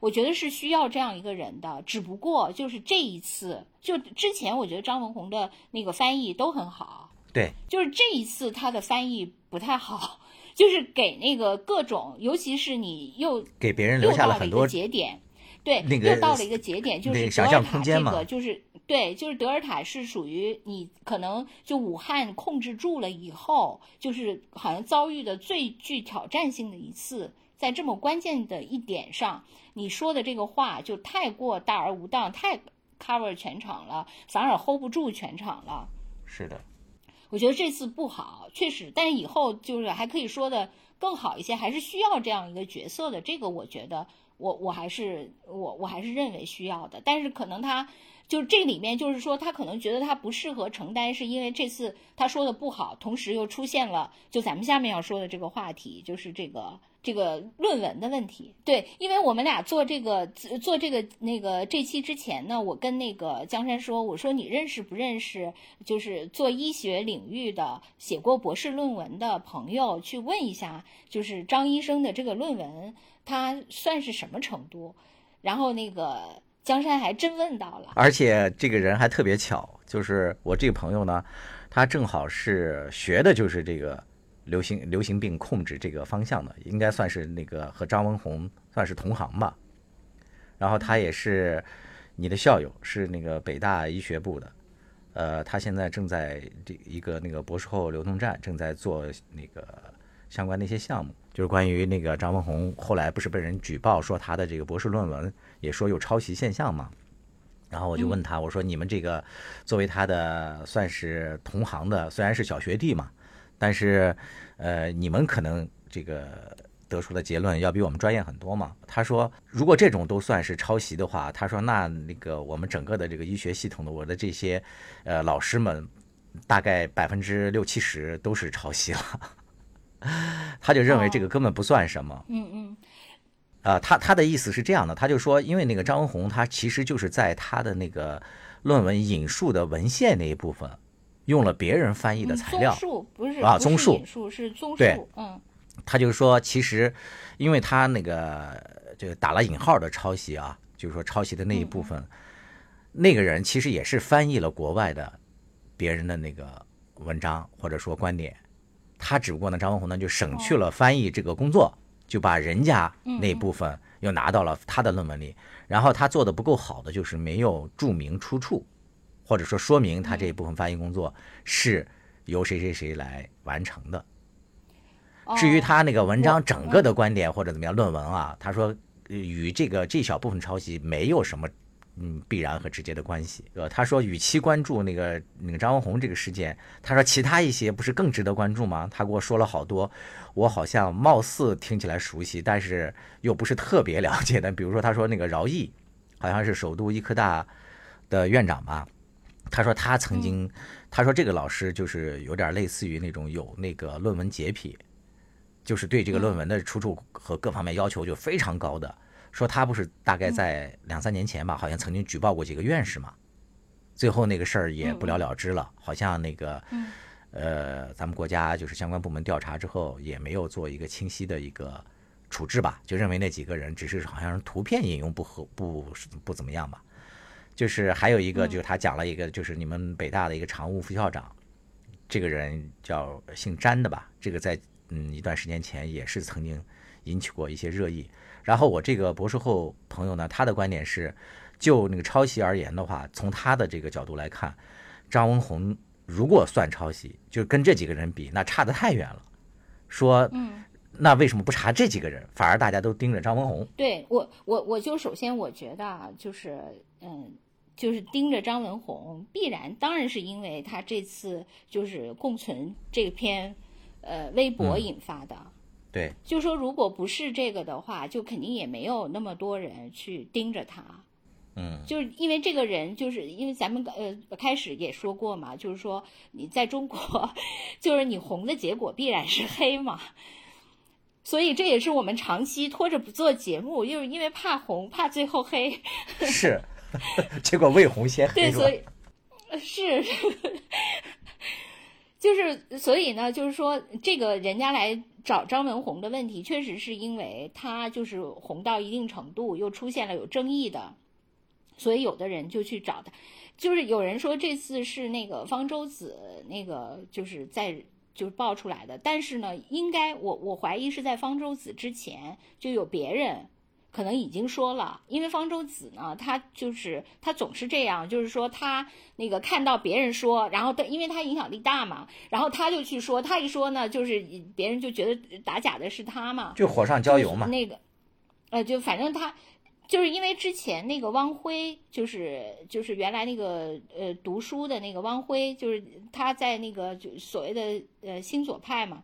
[SPEAKER 2] 我觉得是需要这样一个人的，只不过就是这一次，就之前我觉得张文宏的那个翻译都很好，
[SPEAKER 1] 对，
[SPEAKER 2] 就是这一次他的翻译不太好，就是给那个各种，尤其是你又
[SPEAKER 1] 给别人留下了很多
[SPEAKER 2] 节点，对，
[SPEAKER 1] 那个
[SPEAKER 2] 又到了一个节点，就是德尔塔这
[SPEAKER 1] 空间嘛
[SPEAKER 2] 个就是对，就是德尔塔是属于你可能就武汉控制住了以后，就是好像遭遇的最具挑战性的一次，在这么关键的一点上，你说的这个话就太过大而无当，太 cover 全场了，反而 hold 不住全场了。
[SPEAKER 1] 是的，
[SPEAKER 2] 我觉得这次不好，确实，但是以后就是还可以说的更好一些，还是需要这样一个角色的。这个我觉得我我还是我我还是认为需要的，但是可能他就是这里面就是说他可能觉得他不适合承担，是因为这次他说的不好，同时又出现了就咱们下面要说的这个话题，就是这个。这个论文的问题，对，因为我们俩做这个做这个那个这期之前呢，我跟那个江山说，我说你认识不认识，就是做医学领域的写过博士论文的朋友，去问一下，就是张医生的这个论文，他算是什么程度？然后那个江山还真问到了，
[SPEAKER 1] 而且这个人还特别巧，就是我这个朋友呢，他正好是学的就是这个。流行流行病控制这个方向的，应该算是那个和张文宏算是同行吧。然后他也是你的校友，是那个北大医学部的。呃，他现在正在这一个那个博士后流动站，正在做那个相关的一些项目，就是关于那个张文宏后来不是被人举报说他的这个博士论文也说有抄袭现象嘛。然后我就问他，我说你们这个作为他的算是同行的，虽然是小学弟嘛。但是，呃，你们可能这个得出的结论要比我们专业很多嘛？他说，如果这种都算是抄袭的话，他说那那个我们整个的这个医学系统的我的这些呃老师们，大概百分之六七十都是抄袭了。他就认为这个根本不算什么。
[SPEAKER 2] 嗯嗯。
[SPEAKER 1] 啊，他他的意思是这样的，他就说，因为那个张文宏他其实就是在他的那个论文引述的文献那一部分。用了别人翻译的材料
[SPEAKER 2] 不是
[SPEAKER 1] 啊综述
[SPEAKER 2] 是综
[SPEAKER 1] 对
[SPEAKER 2] 述，嗯。
[SPEAKER 1] 他就是说，其实因为他那个这个打了引号的抄袭啊，就是说抄袭的那一部分，那个人其实也是翻译了国外的别人的那个文章或者说观点，他只不过呢，张文宏呢就省去了翻译这个工作，就把人家那部分又拿到了他的论文里，然后他做的不够好的就是没有注明出处，或者说说明他这一部分翻译工作是由谁谁谁来完成的。至于
[SPEAKER 2] 哦
[SPEAKER 1] 他那个文章整个的观点或者怎么样论文啊，他说呃与这个这小部分抄袭没有什么嗯必然和直接的关系。呃，他说与其关注那个那个张文宏这个事件，他说其他一些不是更值得关注吗？他给我说了好多，我好像貌似听起来熟悉，但是又不是特别了解的。比如说他说那个饶毅，好像是首都医科大的院长吧。他说他曾经，他说这个老师就是有点类似于那种有那个论文洁癖，就是对这个论文的出处和各方面要求就非常高的。说他不是大概在两三年前吧，好像曾经举报过几个院士嘛，最后那个事儿也不了了之了，好像那个呃，咱们国家就是相关部门调查之后也没有做一个清晰的一个处置吧，就认为那几个人只是好像是图片引用不合不不怎么样吧。就是还有一个，就是他讲了一个，就是你们北大的一个常务副校长，这个人叫姓詹的吧？这个在嗯一段时间前也是曾经引起过一些热议。然后我这个博士后朋友呢，他的观点是，就那个抄袭而言的话，从他的这个角度来看，张文宏如果算抄袭，就跟这几个人比，那差得太远了。说，
[SPEAKER 2] 嗯，
[SPEAKER 1] 那为什么不查这几个人，反而大家都盯着张文宏？
[SPEAKER 2] 对我我我就首先我觉得啊，就是嗯。就是盯着张文宏，必然当然是因为他这次就是共存这篇，呃，微博
[SPEAKER 1] 嗯
[SPEAKER 2] 引发的。
[SPEAKER 1] 对，
[SPEAKER 2] 就说如果不是这个的话，就肯定也没有那么多人去盯着他。
[SPEAKER 1] 嗯，
[SPEAKER 2] 就是因为这个人，就是因为咱们呃开始也说过嘛，就是说你在中国，就是你红的结果必然是黑嘛。所以这也是我们长期拖着不做节目，就是因为怕红，怕最后黑。
[SPEAKER 1] 是，结果魏红先黑
[SPEAKER 2] 对，所以是，就是所以呢，就是说这个人家来找张文红的问题，确实是因为他就是红到一定程度，又出现了有争议的，所以有的人就去找他。就是有人说这次是那个方舟子那个就是在就是爆出来的，但是呢，应该我我怀疑是在方舟子之前就有别人可能已经说了，因为方舟子呢，他就是他总是这样，就是说他那个看到别人说，然后他因为他影响力大嘛，然后他就去说，他一说呢，就是别人就觉得打假的是他嘛，
[SPEAKER 1] 就火上浇油嘛。
[SPEAKER 2] 那个，呃，就反正他就是因为之前那个汪辉，就是就是原来那个呃读书的那个汪辉，就是他在那个就所谓的呃新左派嘛，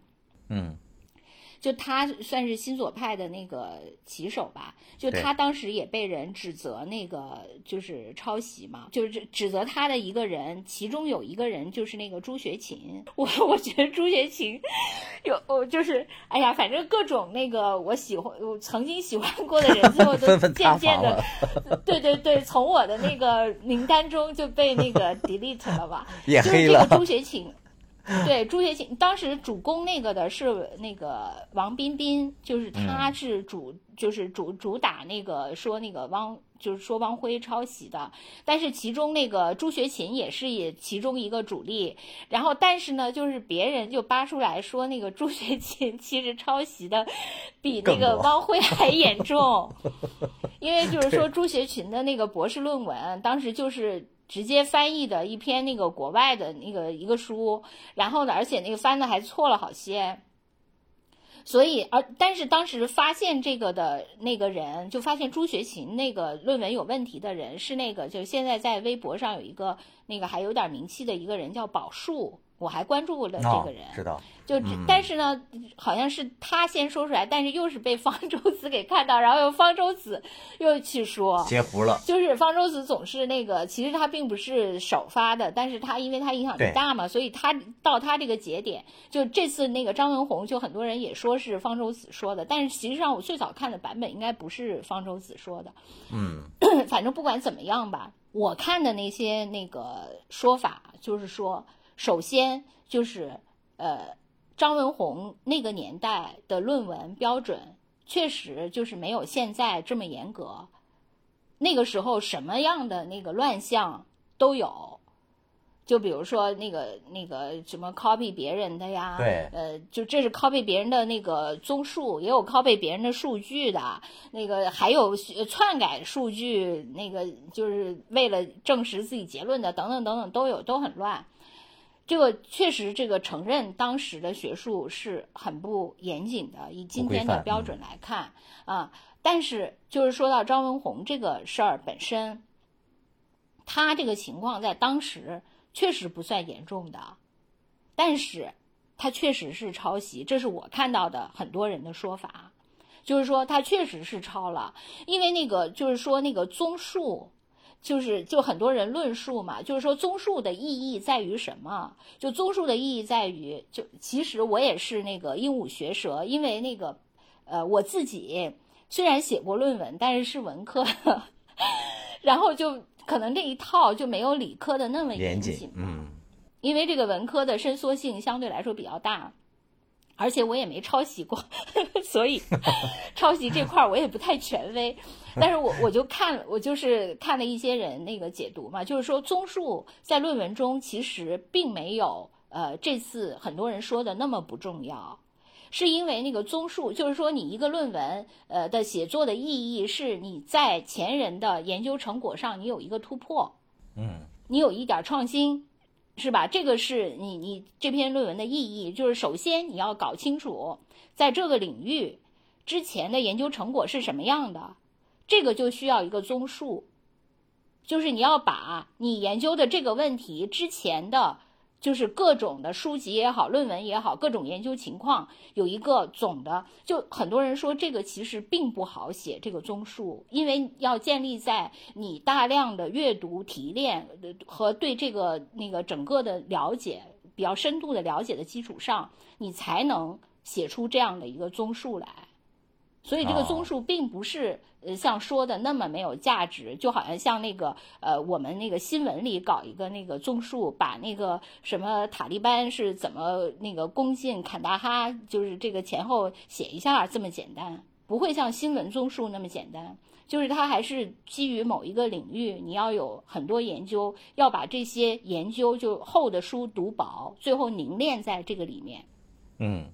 [SPEAKER 1] 嗯，
[SPEAKER 2] 就他算是新左派的那个旗手吧，就他当时也被人指责那个就是抄袭嘛，就是指指责他的一个人，其中有一个人就是那个朱学勤，我我觉得朱学勤有我就是哎呀，反正各种那个我喜欢我曾经喜欢过的人，最后都 渐渐的，对对对，从我的那个名单中就被那个 delete 了吧，
[SPEAKER 1] 也黑了
[SPEAKER 2] 就是这个。朱学勤，对朱学勤，当时主攻那个的是那个王彬彬，就是他是主，就是主主打那个说那个汪，就是说汪辉抄袭的，但是其中那个朱学勤也是也其中一个主力，然后但是呢，就是别人就扒出来说那个朱学勤其实抄袭的比那个汪辉还严重，因为就是说朱学勤的那个博士论文，当时就是直接翻译的一篇那个国外的那个一个书，然后呢，而且那个翻的还错了好些。所以，而但是当时发现这个的那个人，就发现朱学勤那个论文有问题的人是那个，就现在在微博上有一个那个还有点名气的一个人叫宝树，我还关注过了这
[SPEAKER 1] 哦
[SPEAKER 2] 个人。
[SPEAKER 1] 知道，
[SPEAKER 2] 就只，但是呢，好像是他先说出来，但是又是被方舟子给看到，然后又方舟子又去说，
[SPEAKER 1] 截胡了。
[SPEAKER 2] 就是方舟子总是那个，其实他并不是首发的，但是他因为他影响力大嘛，所以他到他这个节点，就这次那个张文宏，就很多人也说是方舟子说的，但是实际上我最早看的版本应该不是方舟子说的，
[SPEAKER 1] 嗯，
[SPEAKER 2] 反正不管怎么样吧，我看的那些那个说法就是说，首先就是呃，张文宏那个年代的论文标准确实就是没有现在这么严格。那个时候什么样的那个乱象都有，就比如说那个那个什么 copy 别人的呀，
[SPEAKER 1] 对，
[SPEAKER 2] 呃，就这是 copy 别人的那个综述，也有 copy 别人的数据的，那个还有篡改数据，那个就是为了证实自己结论的，等等等等都有，都很乱。这个确实，这个承认当时的学术是很不严谨的，以今天的标准来看啊。但是，就是说到张文宏这个事儿本身，他这个情况在当时确实不算严重的，但是他确实是抄袭，这是我看到的很多人的说法，就是说他确实是抄了，因为那个就是说那个综述，就是就很多人论述嘛，就是说综述的意义在于什么？就综述的意义在于，就其实我也是那个鹦鹉学舌，因为那个呃我自己。虽然写过论文，但是是文科，然后就可能这一套就没有理科的那么严谨。
[SPEAKER 1] 嗯，
[SPEAKER 2] 因为这个文科的伸缩性相对来说比较大，而且我也没抄袭过，所以抄袭这块我也不太权威。但是我我就看，我就是看了一些人那个解读嘛，就是说综述在论文中其实并没有呃这次很多人说的那么不重要。是因为那个综述，就是说你一个论文，呃的写作的意义是你在前人的研究成果上你有一个突破，
[SPEAKER 1] 嗯，
[SPEAKER 2] 你有一点创新，是吧？这个是你你这篇论文的意义，就是首先你要搞清楚在这个领域之前的研究成果是什么样的，这个就需要一个综述，就是你要把你研究的这个问题之前的。就是各种的书籍也好，论文也好，各种研究情况有一个总的。就很多人说这个其实并不好写这个综述，因为要建立在你大量的阅读提炼和对这个那个整个的了解比较深度的了解的基础上，你才能写出这样的一个综述来。所以这个综述并不是呃像说的那么没有价值，就好像像那个呃我们那个新闻里搞一个那个综述，把那个什么塔利班是怎么那个攻进坎大哈，就是这个前后写一下这么简单，不会像新闻综述那么简单，就是它还是基于某一个领域，你要有很多研究，要把这些研究就厚的书读薄，最后凝练在这个里面，
[SPEAKER 1] 嗯，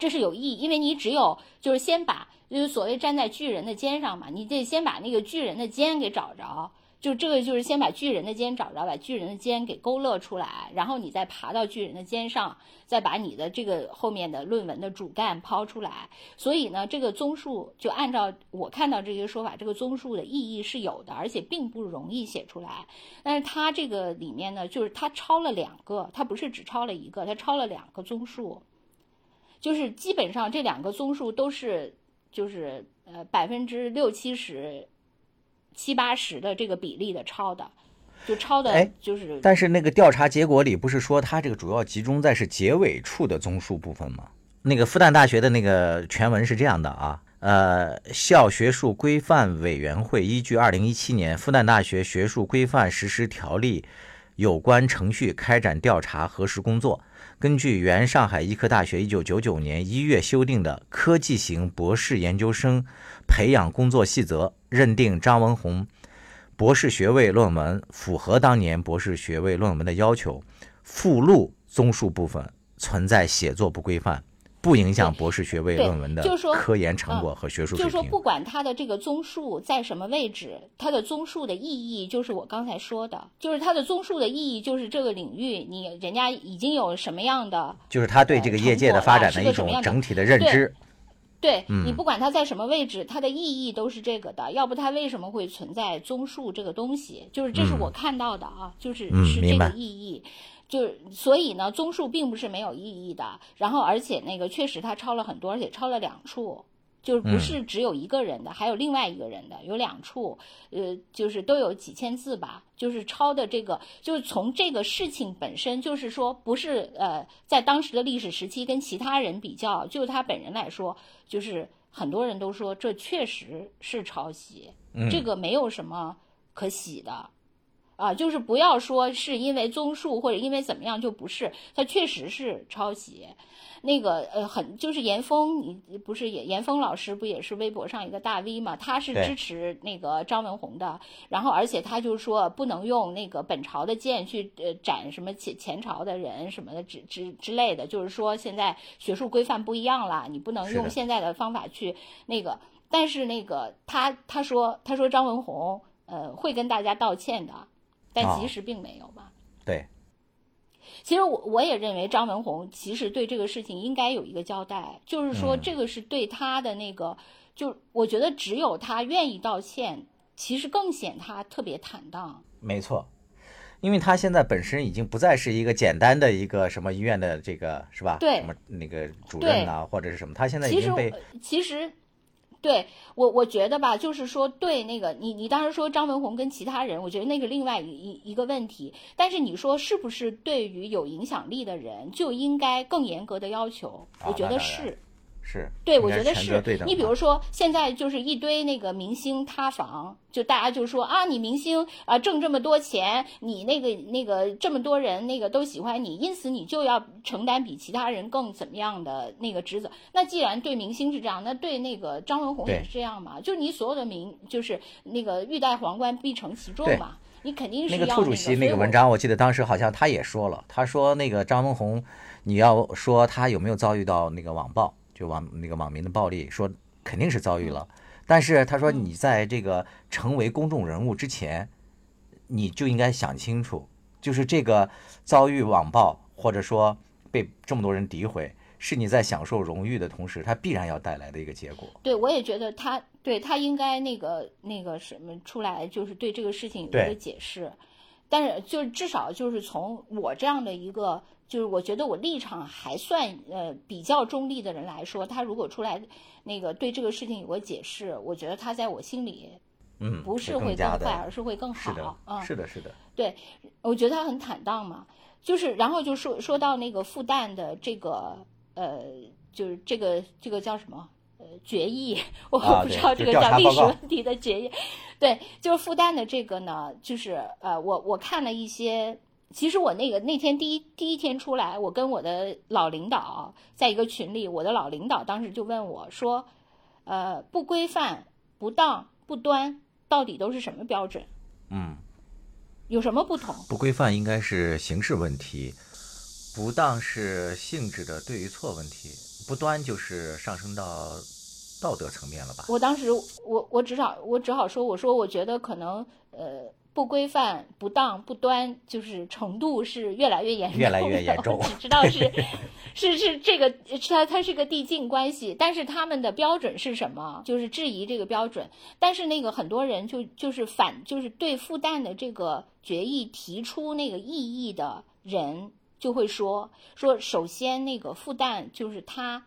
[SPEAKER 2] 这是有意义，因为你只有就是先把。就是所谓站在巨人的肩上嘛，你得先把那个巨人的肩给找着，就这个就是先把巨人的肩找着，把巨人的肩给勾勒出来，然后你再爬到巨人的肩上，再把你的这个后面的论文的主干抛出来。所以呢，这个综述就按照我看到这些说法，这个综述的意义是有的，而且并不容易写出来。但是它这个里面呢，就是它抄了两个，它不是只抄了一个，它抄了两个综述，就是基本上这两个综述都是。就是呃百分之六七十、七八十的这个比例的抄的，就抄的，就是。
[SPEAKER 1] 但是那个调查结果里不是说它这个主要集中在是结尾处的综述部分吗？那个复旦大学的那个全文是这样的啊，呃，校学术规范委员会依据二零一七年复旦大学学术规范实施条例有关程序开展调查核实工作。根据原上海医科大学一九九九年一月修订的科技型博士研究生培养工作细则，认定张文宏博士学位论文符合当年博士学位论文的要求，附录综述部分存在写作不规范。不影响博士学位论文的科研成果和学术
[SPEAKER 2] 水平。就是说，不管它的这个综述在什么位置，它的综述的意义就是我刚才说的，就是它的综述的意义就是这个领域你人家已经有什么样的，
[SPEAKER 1] 就是他对这个业界的发展
[SPEAKER 2] 的
[SPEAKER 1] 一种整体的认知。
[SPEAKER 2] 对你不管它在什么位置，它的意义都是这个的。要不它为什么会存在综述这个东西？就是这是我看到的啊，就是是这个意义。就是所以呢，综述并不是没有意义的。然后，而且那个确实他抄了很多，而且抄了两处，就是不是只有一个人的，还有另外一个人的，有两处，呃，就是都有几千字吧。就是抄的这个，就是从这个事情本身，就是说不是呃，在当时的历史时期跟其他人比较，就他本人来说，就是很多人都说这确实是抄袭，这个没有什么可喜的。啊，就是不要说是因为综述或者因为怎么样就不是，他确实是抄袭。那个呃，很就是严峰，你不是也严峰老师不也是微博上一个大 V 嘛？他是支持那个张文宏的，然后而且他就说不能用那个本朝的剑去呃斩什么前前朝的人什么的之之之类的，就是说现在学术规范不一样了，你不能用现在的方法去那个。但是那个他他说他说张文宏呃会跟大家道歉的，但
[SPEAKER 1] 哦
[SPEAKER 2] 其实并没有嘛。
[SPEAKER 1] 对，
[SPEAKER 2] 其实我我也认为张文红其实对这个事情应该有一个交代，就是说
[SPEAKER 1] 嗯
[SPEAKER 2] 这个是对他的那个，就我觉得只有他愿意道歉，其实更显他特别坦荡。
[SPEAKER 1] 没错。因为他现在本身已经不再是一个简单的一个什么医院的这个是吧？
[SPEAKER 2] 对
[SPEAKER 1] 什么那个主任呐、或者是什么，他现在已经被
[SPEAKER 2] 我其实。对我，我觉得吧，就是说，对那个你，你当时说张文宏跟其他人，我觉得那个另外一一一个问题。但是你说是不是对于有影响力的人就应该更严格的要求？我觉得是。
[SPEAKER 1] 是
[SPEAKER 2] 对，我觉得是。你比如说，现在就是一堆那个明星塌房，就大家就说啊，你明星啊挣这么多钱，你那个那个这么多人那个都喜欢你，因此你就要承担比其他人更怎么样的那个职责。那既然对明星是这样，那对那个张文宏也是这样嘛？就是你所有的名，就是那个欲戴皇冠必承其重嘛，你肯定是
[SPEAKER 1] 那
[SPEAKER 2] 要
[SPEAKER 1] 个兔主席那个文章，我记得当时好像他也说了，他说那个张文宏，你要说他有没有遭遇到那个网暴，就网那个网民的暴力，说肯定是遭遇了。但是他说你在这个成为公众人物之前，你就应该想清楚，就是这个遭遇网暴或者说被这么多人诋毁，是你在享受荣誉的同时，它必然要带来的一个结果。
[SPEAKER 2] 对，我也觉得他对他应该那个那个什么出来，就是对这个事情有一个解释。但是就是至少就是从我这样的一个，就是我觉得我立场还算呃比较中立的人来说，他如果出来那个对这个事情有个解释，我觉得他在我心里
[SPEAKER 1] 嗯，
[SPEAKER 2] 不是会更坏，
[SPEAKER 1] 的，
[SPEAKER 2] 而是会更
[SPEAKER 1] 是的
[SPEAKER 2] 好。，嗯，
[SPEAKER 1] 是的，是的，
[SPEAKER 2] 对，我觉得他很坦荡嘛，就是然后就说说到那个复旦的这个呃，就是这个这个叫什么呃决议，我不知道这个叫历史问题的决议，对，就是复旦的这个呢，就是呃，我我看了一些。其实我那个那天第一第一天出来，我跟我的老领导在一个群里，我的老领导当时就问我说，呃，不规范、不当、不端，到底都是什么标准？
[SPEAKER 1] 嗯。
[SPEAKER 2] 有什么不同？
[SPEAKER 1] 不规范应该是形式问题，不当是性质的对与错问题，不端就是上升到道德层面了吧？
[SPEAKER 2] 我当时我我只好我只好说，我说我觉得可能呃不规范、不当、不端，就是程度是越来越严重，
[SPEAKER 1] 越来越严重
[SPEAKER 2] 我只知道是是是这个它它是个递进关系，但是他们的标准是什么？就是质疑这个标准。但是那个很多人就就是反就是对复旦的这个决议提出那个异议的人就会说说，首先那个复旦就是他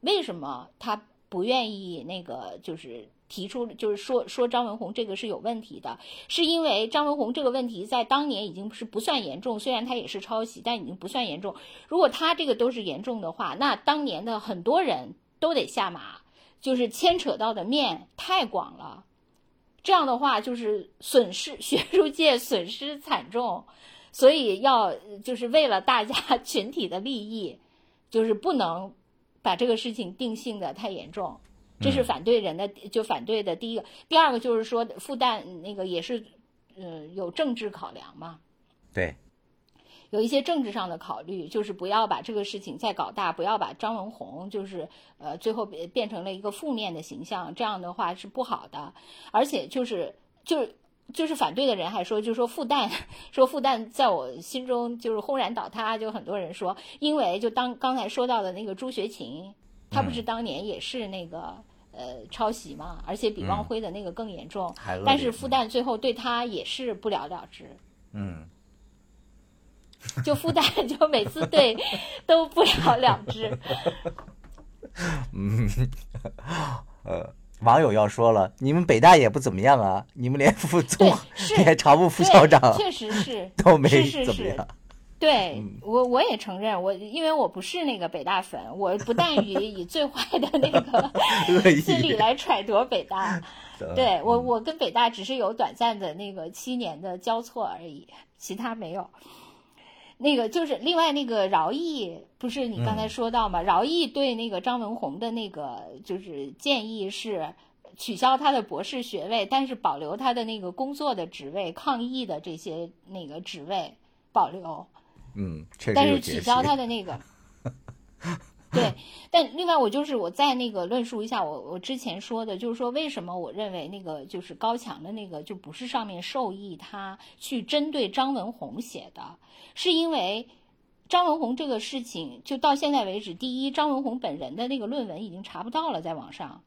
[SPEAKER 2] 为什么他不愿意那个就是提出就是说说张文宏这个是有问题的，是因为张文宏这个问题在当年已经是不算严重，虽然他也是抄袭，但已经不算严重。如果他这个都是严重的话，那当年的很多人都得下马，就是牵扯到的面太广了。这样的话，就是损失 学术界损失惨重，所以要就是为了大家群体的利益，就是不能把这个事情定性的太严重。这是反对人的，就反对的第一个。第二个就是说，复旦那个也是，呃，有政治考量嘛。
[SPEAKER 1] 对，
[SPEAKER 2] 有一些政治上的考虑，就是不要把这个事情再搞大，不要把张文宏就是呃最后变变成了一个负面的形象，这样的话是不好的。而且就是就是就是反对的人还说，就说复旦 说复旦在我心中就是轰然倒塌，就很多人说，因为就当刚才说到的那个朱学勤，他不是当年也是那个。呃，抄袭嘛，而且比汪辉的那个更严重，
[SPEAKER 1] 还
[SPEAKER 2] 但是复旦最后对他也是不了了之。
[SPEAKER 1] 嗯，
[SPEAKER 2] 就复旦 就每次对都不了了之。
[SPEAKER 1] 嗯呃，网友要说了，你们北大也不怎么样啊，你们连副总、
[SPEAKER 2] 是
[SPEAKER 1] 连常务副校长
[SPEAKER 2] 确实是
[SPEAKER 1] 都没怎么样。
[SPEAKER 2] 对我我也承认，我因为我不是那个北大粉，我不但于以最坏的那个 心理来揣度北大。对我，我跟北大只是有短暂的那个七年的交错而已，其他没有。那个就是另外那个饶毅，不是你刚才说到吗？饶毅对那个张文宏的那个就是建议是取消他的博士学位，但是保留他的那个工作的职位，抗议的这些那个职位保留。
[SPEAKER 1] 嗯，确实
[SPEAKER 2] 但是取消他的那个，对。但另外，我就是我再那个论述一下我我之前说的，就是说为什么我认为那个就是高强的那个就不是上面授意他去针对张文宏写的，是因为张文宏这个事情就到现在为止，第一，张文宏本人的那个论文已经查不到了，在网上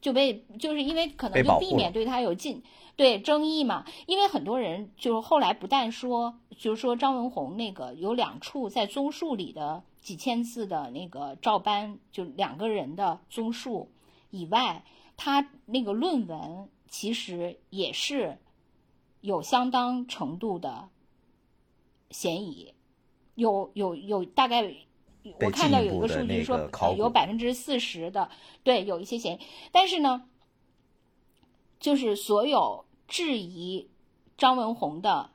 [SPEAKER 2] 就被就是因为可能就避免对他有进。对争议嘛，因为很多人就是后来不但说，就是说张文宏那个有两处在综述里的几千字的那个照搬，就两个人的综述以外，他那个论文其实也是有相当程度的嫌疑，有有有大概我看到有一个数据说有百分之四十的对有一些嫌疑，但是呢。就是所有质疑张文宏的，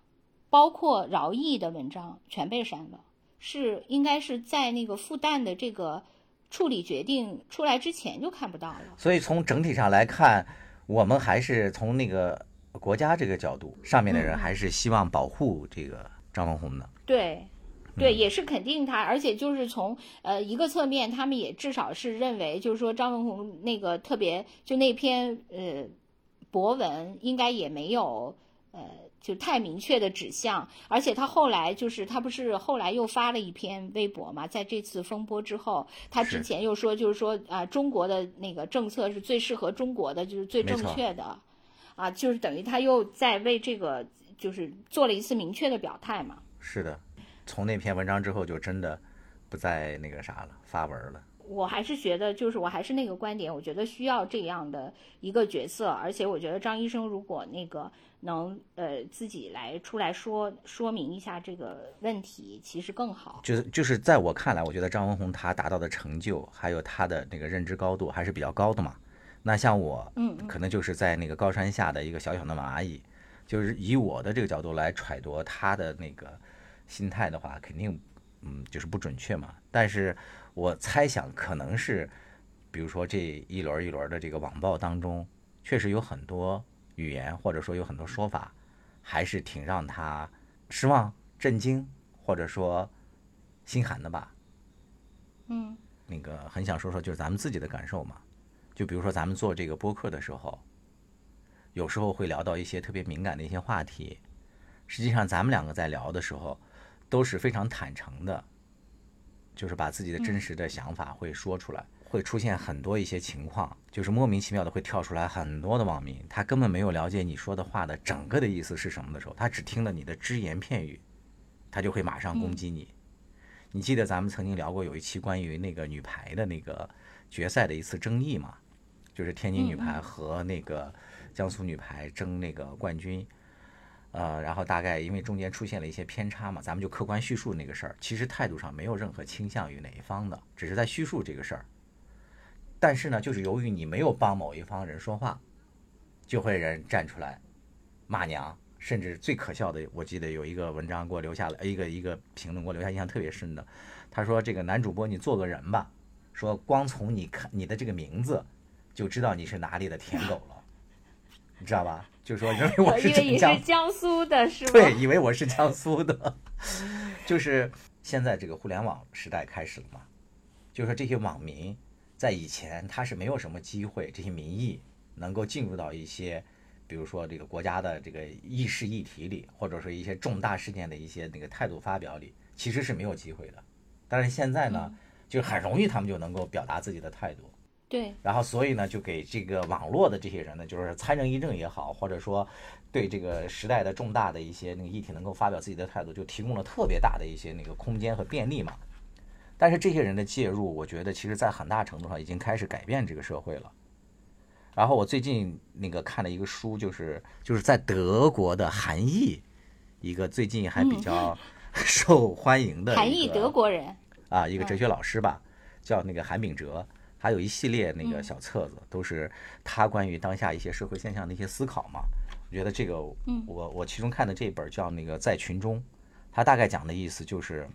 [SPEAKER 2] 包括饶毅的文章全被删了，是应该是在那个复旦的这个处理决定出来之前就看不到了。
[SPEAKER 1] 所以从整体上来看，我们还是从那个国家这个角度，上面的人还是希望保护这个张文宏的。
[SPEAKER 2] 对，对，也是肯定他，而且就是从呃一个侧面，他们也至少是认为，就是说张文宏那个特别就那篇呃。博文应该也没有，呃，就太明确的指向，而且他后来就是他不是后来又发了一篇微博嘛，在这次风波之后，他之前又说就是说啊，中国的那个政策是最适合中国的，就是最正确的，啊，就是等于他又在为这个就是做了一次明确的表态嘛。
[SPEAKER 1] 是的，从那篇文章之后就真的不再那个啥了，发文了。
[SPEAKER 2] 我还是觉得，就是我还是那个观点，我觉得需要这样的一个角色，而且我觉得张医生如果那个能呃自己来出来说说明一下这个问题，其实更好。
[SPEAKER 1] 就是就是在我看来，我觉得张文宏他达到的成就，还有他的那个认知高度还是比较高的嘛。那像我，
[SPEAKER 2] 嗯，
[SPEAKER 1] 可能就是在那个高山下的一个小小的蚂蚁，就是以我的这个角度来揣度他的那个心态的话，肯定嗯就是不准确嘛。但是。我猜想可能是，比如说这一轮一轮的这个网暴当中，确实有很多语言或者说有很多说法，还是挺让他失望、震惊或者说心寒的吧。
[SPEAKER 2] 嗯，
[SPEAKER 1] 那个很想说说就是咱们自己的感受嘛。就比如说咱们做这个播客的时候，有时候会聊到一些特别敏感的一些话题，实际上咱们两个在聊的时候都是非常坦诚的。就是把自己的真实的想法会说出来，会出现很多一些情况，就是莫名其妙的会跳出来很多的网民，他根本没有了解你说的话的整个的意思是什么的时候，他只听了你的只言片语，他就会马上攻击你。你记得咱们曾经聊过有一期关于那个女排的那个决赛的一次争议吗？就是天津女排和那个江苏女排争那个冠军。呃，然后大概因为中间出现了一些偏差嘛，咱们就客观叙述那个事儿。其实态度上没有任何倾向于哪一方的，只是在叙述这个事儿。但是呢，就是由于你没有帮某一方人说话，就会人站出来骂娘，甚至最可笑的，我记得有一个文章给我留下了一个一个评论，给我留下印象特别深的。他说：“这个男主播，你做个人吧，说光从你看你的这个名字，就知道你是哪里的舔狗了，你知道吧？”就说认为 我是
[SPEAKER 2] 江苏的，是吗？
[SPEAKER 1] 对，以为我是江苏的，就是现在这个互联网时代开始了嘛。就说这些网民在以前他是没有什么机会，这些民意能够进入到一些，比如说这个国家的这个议事议题里，或者说一些重大事件的一些那个态度发表里，其实是没有机会的。但是现在呢，就很容易他们就能够表达自己的态度。
[SPEAKER 2] 对，
[SPEAKER 1] 然后所以呢，就给这个网络的这些人呢，就是参政议政也好，或者说对这个时代的重大的一些那个议题能够发表自己的态度，就提供了特别大的一些那个空间和便利嘛。但是这些人的介入，我觉得其实在很大程度上已经开始改变这个社会了。然后我最近那个看了一个书，就是就是在德国的韩裔，一个最近还比较 受欢迎的
[SPEAKER 2] 韩裔德国人。
[SPEAKER 1] 啊，一个哲学老师吧，叫那个韩炳哲，还有一系列那个小册子，都是他关于当下一些社会现象的一些思考嘛。我觉得这个，我我其中看的这本叫那个在群中，他大概讲的意思就是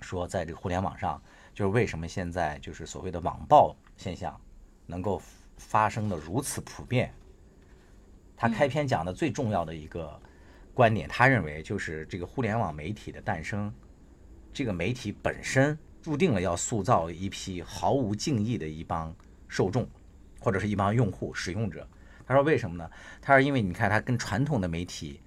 [SPEAKER 1] 说，在这个互联网上，就是为什么现在就是所谓的网暴现象能够发生的如此普遍。他开篇讲的最重要的一个观点，他认为就是这个互联网媒体的诞生，这个媒体本身注定了要塑造一批毫无敬意的一帮受众，或者是一帮用户使用者。他说：“为什么呢？他说，因为你看，他跟传统的媒体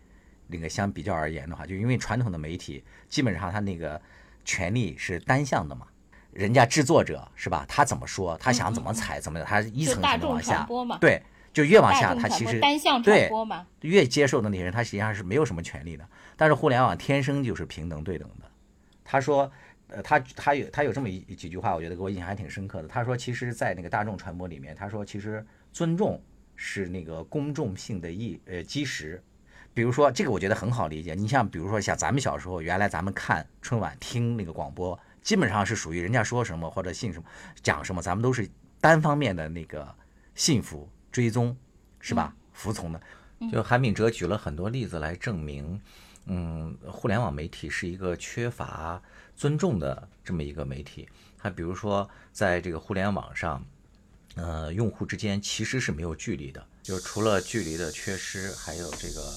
[SPEAKER 1] 那个相比较而言的话，就因为传统的媒体基本上他那个权力是单向的嘛，人家制作者是吧？他怎么说，他想怎么踩怎么的，他一层层的往下，对，就越往下，他其实
[SPEAKER 2] 单向传播嘛，
[SPEAKER 1] 越接受的那些人，他实际上是没有什么权利的。但是互联网天生就是平等对等的。他说，呃，他他有他有这么一几句话，我觉得给我印象还挺深刻的。他说，其实，在那个大众传播里面，他说，其实尊重。”是那个公众性的意呃基石，比如说这个我觉得很好理解。你像比如说像咱们小时候，原来咱们看春晚听那个广播，基本上是属于人家说什么或者信什么讲什么，咱们都是单方面的那个信服追踪，是吧？服从的。就韩炳哲举了很多例子来证明，嗯，互联网媒体是一个缺乏尊重的这么一个媒体。他比如说在这个互联网上。呃，用户之间其实是没有距离的，就是除了距离的缺失，还有这个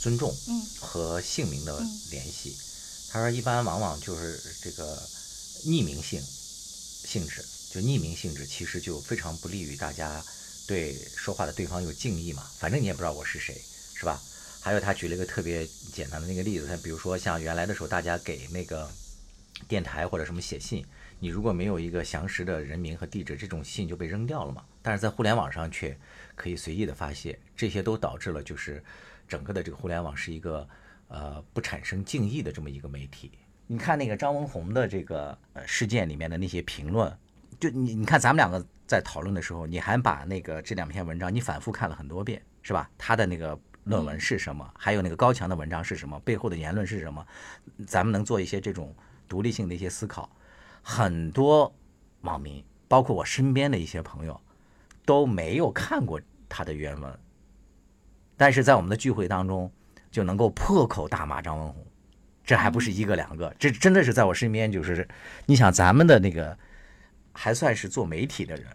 [SPEAKER 1] 尊重和姓名的联系。他说，一般往往就是这个匿名性性质，就匿名性质，其实就非常不利于大家对说话的对方有敬意嘛。反正你也不知道我是谁，是吧？还有他举了一个特别简单的那个例子，他比如说像原来的时候，大家给那个电台或者什么写信。你如果没有一个详实的人名和地址，这种信就被扔掉了嘛。但是在互联网上却可以随意的发泄，这些都导致了就是整个的这个互联网是一个呃不产生敬意的这么一个媒体。你看那个张文红的这个事件里面的那些评论，就你你看咱们两个在讨论的时候，你还把那个这两篇文章你反复看了很多遍，是吧？他的那个论文是什么？还有那个高强的文章是什么？背后的言论是什么？咱们能做一些这种独立性的一些思考。很多网民，包括我身边的一些朋友，都没有看过他的原文，但是在我们的聚会当中，就能够破口大骂张文红，这还不是一个两个，这真的是在我身边，就是你想咱们的那个还算是做媒体的人，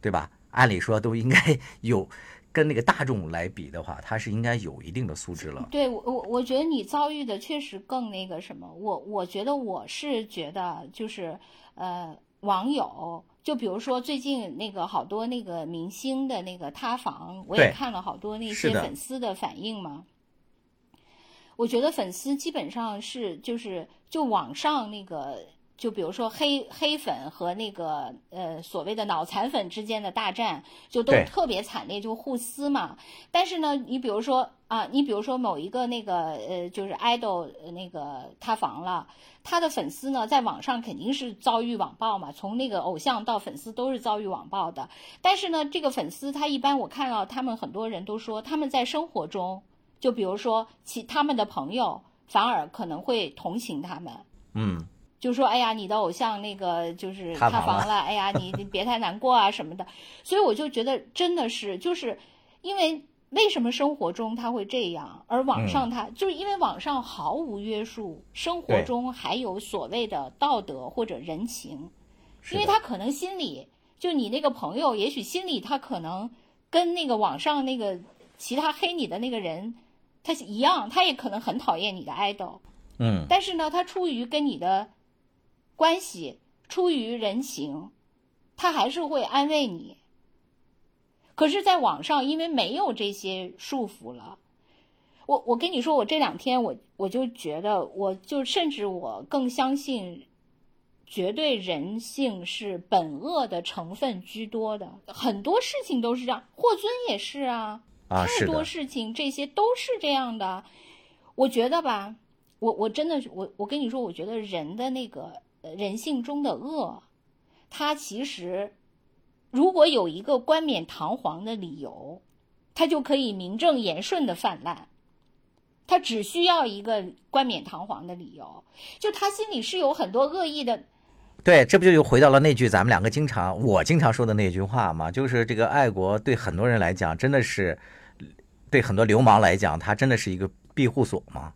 [SPEAKER 1] 对吧？按理说都应该有。跟那个大众来比的话，他是应该有一定的素质了。
[SPEAKER 2] 对我，我我觉得你遭遇的确实更那个什么。我我觉得我是觉得就是呃，网友就比如说最近那个好多那个明星的那个塌房，我也看了好多那些粉丝的反应嘛。我觉得粉丝基本上是就是就网上那个。就比如说黑黑粉和那个呃所谓的脑残粉之间的大战，就都特别惨烈，就互撕嘛。但是呢，你比如说啊，你比如说某一个那个呃，就是 idol 那个塌房了，他的粉丝呢，在网上肯定是遭遇网暴嘛。从那个偶像到粉丝都是遭遇网暴的。但是呢，这个粉丝他一般我看到他们很多人都说，他们在生活中，就比如说其他们的朋友反而可能会同情他们。
[SPEAKER 1] 嗯。
[SPEAKER 2] 就说哎呀，你的偶像那个就是塌房了，哎呀，你你别太难过啊什么的。所以我就觉得真的是，就是因为为什么生活中他会这样，而网上他就是因为网上毫无约束，生活中还有所谓的道德或者人情，因为他可能心里就你那个朋友，也许心里他可能跟那个网上那个其他黑你的那个人他一样，他也可能很讨厌你的 idol，
[SPEAKER 1] 嗯，
[SPEAKER 2] 但是呢，他出于跟你的。关系出于人情，他还是会安慰你。可是，在网上，因为没有这些束缚了，我我跟你说，我这两天我我就觉得，我就甚至我更相信，绝对人性是本恶的成分居多的。很多事情都是这样，霍尊也是啊，太多事情这些都是这样的。我觉得吧，我我真的是我我跟你说，我觉得人的那个。人性中的恶，他其实如果有一个冠冕堂皇的理由，他就可以名正言顺的泛滥。他只需要一个冠冕堂皇的理由，就他心里是有很多恶意的。
[SPEAKER 1] 对，这不就又回到了那句咱们两个经常我经常说的那句话吗？就是这个爱国对很多人来讲，真的是对很多流氓来讲，它真的是一个庇护所吗？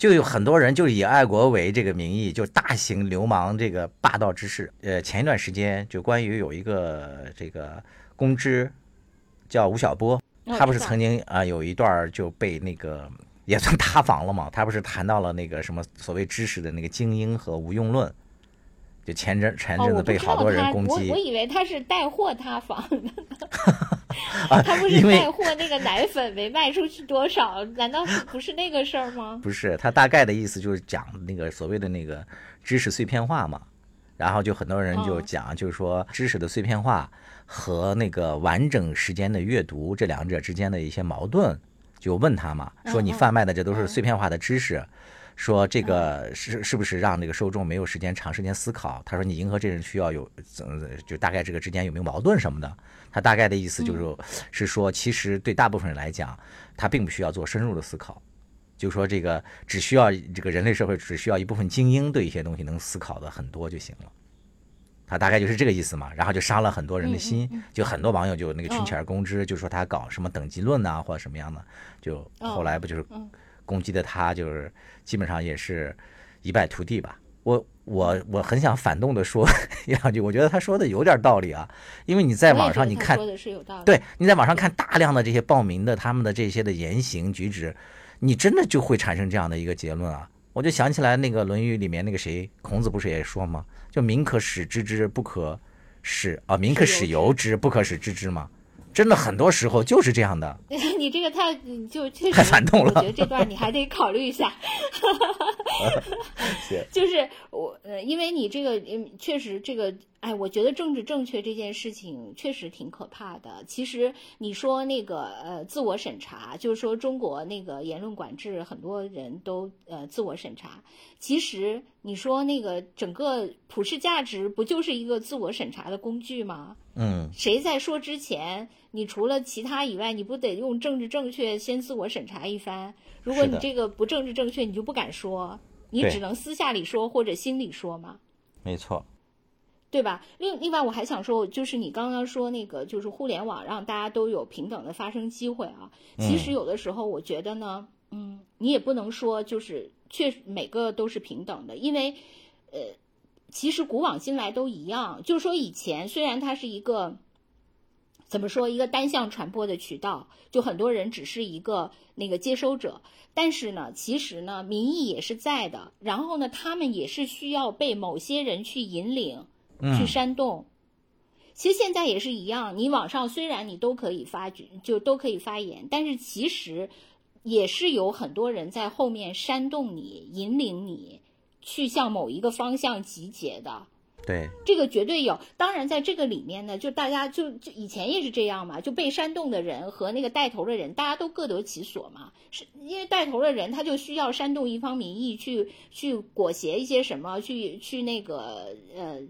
[SPEAKER 1] 就有很多人就以爱国为这个名义，就大型流氓这个霸道之势。呃，前一段时间就关于有一个这个公知叫吴晓波，他不是曾经啊有一段就被那个 也算塌房了嘛？他不是谈到了那个什么所谓知识的那个精英和无用论？就前阵前阵子被好多人攻击，
[SPEAKER 2] 我我以为他是带货塌房的。他不是带货那个奶粉没卖出去多少？难道不是那个事儿吗？
[SPEAKER 1] 不是，他大概的意思就是讲那个所谓的那个知识碎片化嘛。然后就很多人就讲，就是说知识的碎片化和那个完整时间的阅读这两者之间的一些矛盾。就问他嘛，说你贩卖的这都是碎片化的知识，说这个是是不是让那个受众没有时间长时间思考？他说你迎合这人需要有，就大概这个之间有没有矛盾什么的？他大概的意思就是，是说，其实对大部分人来讲，他并不需要做深入的思考，就说这个只需要这个人类社会只需要一部分精英对一些东西能思考的很多就行了。他大概就是这个意思嘛，然后就伤了很多人的心，就很多网友就那个群起而攻之，就说他搞什么等级论呐，或者什么样的，就后来不就是攻击的他，就是基本上也是一败涂地吧。我我我很想反动的说 一两句，我觉得他说的有点道理啊，因为你在网上你看的是有道理，对，你在网上看大量的这些报名的他们的这些的言行举止，你真的就会产生这样的一个结论啊。我就想起来那个《论语》里面那个谁，孔子不是也说吗？就民可使知之，不可使啊，民可使由之，不可使知之吗？真的很多时候就是这样的。
[SPEAKER 2] 你这个太就确实
[SPEAKER 1] 太反动了。
[SPEAKER 2] 我觉得这段你还得考虑一下。就是我呃，因为你这个嗯，确实这个哎，我觉得政治正确这件事情确实挺可怕的。其实你说那个呃，自我审查，就是说中国那个言论管制，很多人都呃自我审查。其实你说那个整个普世价值，不就是一个自我审查的工具吗？
[SPEAKER 1] 嗯，
[SPEAKER 2] 谁在说之前，你除了其他以外，你不得用政治正确先自我审查一番？如果你这个不政治正确，你就不敢说，你只能私下里说或者心里说嘛。
[SPEAKER 1] 没错，
[SPEAKER 2] 对吧？另另外，我还想说，就是你刚刚说那个，就是互联网让大家都有平等的发声机会啊。其实有的时候，我觉得呢，嗯，你也不能说就是确每个都是平等的，因为，呃。其实古往今来都一样，就是说以前虽然它是一个怎么说一个单向传播的渠道，就很多人只是一个那个接收者，但是呢，其实呢民意也是在的，然后呢他们也是需要被某些人去引领、去煽动。其实现在也是一样，你网上虽然你都可以发就都可以发言，但是其实也是有很多人在后面煽动你、引领你。去向某一个方向集结的，
[SPEAKER 1] 对，
[SPEAKER 2] 这个绝对有。当然，在这个里面呢，就大家就就以前也是这样嘛，就被煽动的人和那个带头的人，大家都各得其所嘛。是因为带头的人他就需要煽动一方民意，去去裹挟一些什么，去去那个呃，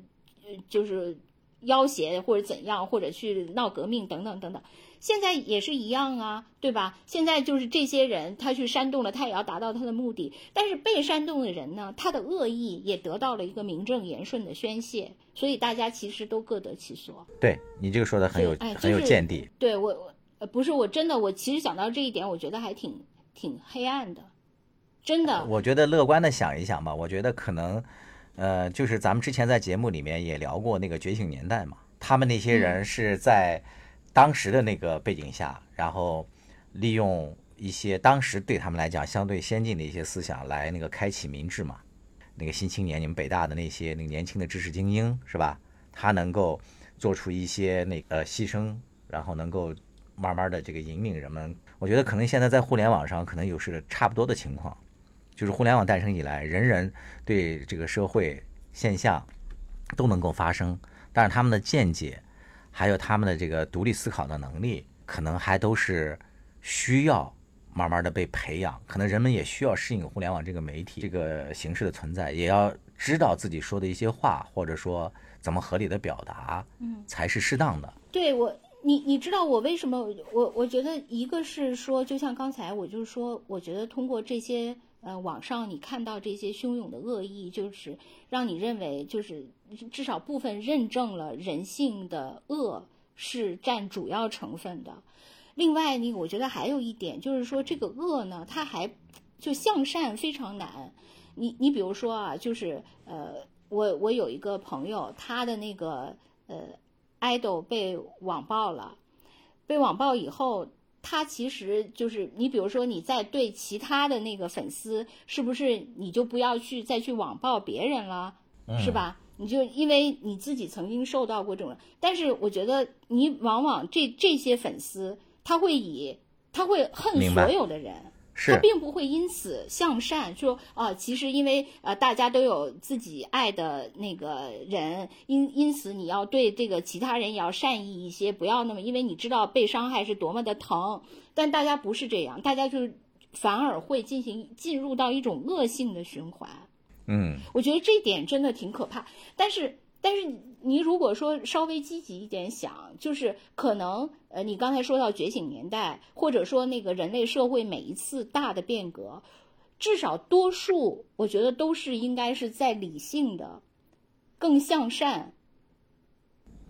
[SPEAKER 2] 就是要挟或者怎样，或者去闹革命等等等等。现在也是一样啊，对吧？现在就是这些人，他去煽动了，他也要达到他的目的。但是被煽动的人呢，他的恶意也得到了一个名正言顺的宣泄，所以大家其实都各得其所。
[SPEAKER 1] 对你这个说的很有很有见地。
[SPEAKER 2] 对我，呃，不是我真的，我其实想到这一点，我觉得还挺挺黑暗的，真的。
[SPEAKER 1] 我觉得乐观的想一想吧，我觉得可能，呃，就是咱们之前在节目里面也聊过那个觉醒年代嘛，他们那些人是在。当时的那个背景下，然后利用一些当时对他们来讲相对先进的一些思想来那个开启民智嘛。那个新青年，你们北大的那些那个年轻的知识精英是吧？他能够做出一些那个牺牲，然后能够慢慢的这个引领人们。我觉得可能现在在互联网上可能有是差不多的情况，就是互联网诞生以来，人人对这个社会现象都能够发声，但是他们的见解。还有他们的这个独立思考的能力，可能还都是需要慢慢的被培养。可能人们也需要适应互联网这个媒体这个形式的存在，也要知道自己说的一些话，或者说怎么合理的表达，嗯，才是适当的。
[SPEAKER 2] 对我，你你知道我为什么我我觉得一个是说，就像刚才我就是说，我觉得通过这些呃网上你看到这些汹涌的恶意，就是让你认为就是至少部分认证了人性的恶是占主要成分的。另外呢，我觉得还有一点就是说，这个恶呢，它还就向善非常难。你你比如说啊，就是呃，我我有一个朋友，他的那个呃。idol 被网暴了，被网暴以后，他其实就是你，比如说你在对其他的那个粉丝，是不是你就不要去再去网暴别人了，是吧？你就因为你自己曾经受到过这种，但是我觉得你往往这这些粉丝，他会以他会恨所有的人。他并不会因此向善，说啊，其实因为呃大家都有自己爱的那个人，因因此你要对这个其他人也要善意一些，不要那么，因为你知道被伤害是多么的疼。但大家不是这样，大家就是反而会进行进入到一种恶性的循环。
[SPEAKER 1] 嗯，
[SPEAKER 2] 我觉得这点真的挺可怕。但是。但是你如果说稍微积极一点想，就是可能呃，你刚才说到觉醒年代，或者说那个人类社会每一次大的变革，至少多数我觉得都是应该是在理性的、更向善、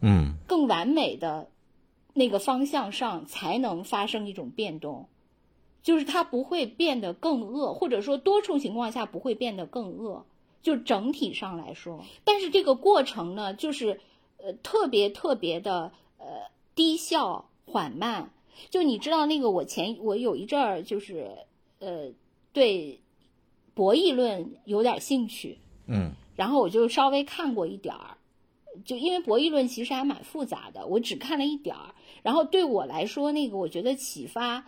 [SPEAKER 1] 嗯、
[SPEAKER 2] 更完美的那个方向上才能发生一种变动，就是它不会变得更恶，或者说多数情况下不会变得更恶。就整体上来说，但是这个过程呢，就是呃特别特别的呃低效缓慢。就你知道那个我前我有一阵儿就是呃对博弈论有点兴趣，
[SPEAKER 1] 嗯，
[SPEAKER 2] 然后我就稍微看过一点儿，就因为博弈论其实还蛮复杂的，我只看了一点儿。然后对我来说，那个我觉得启发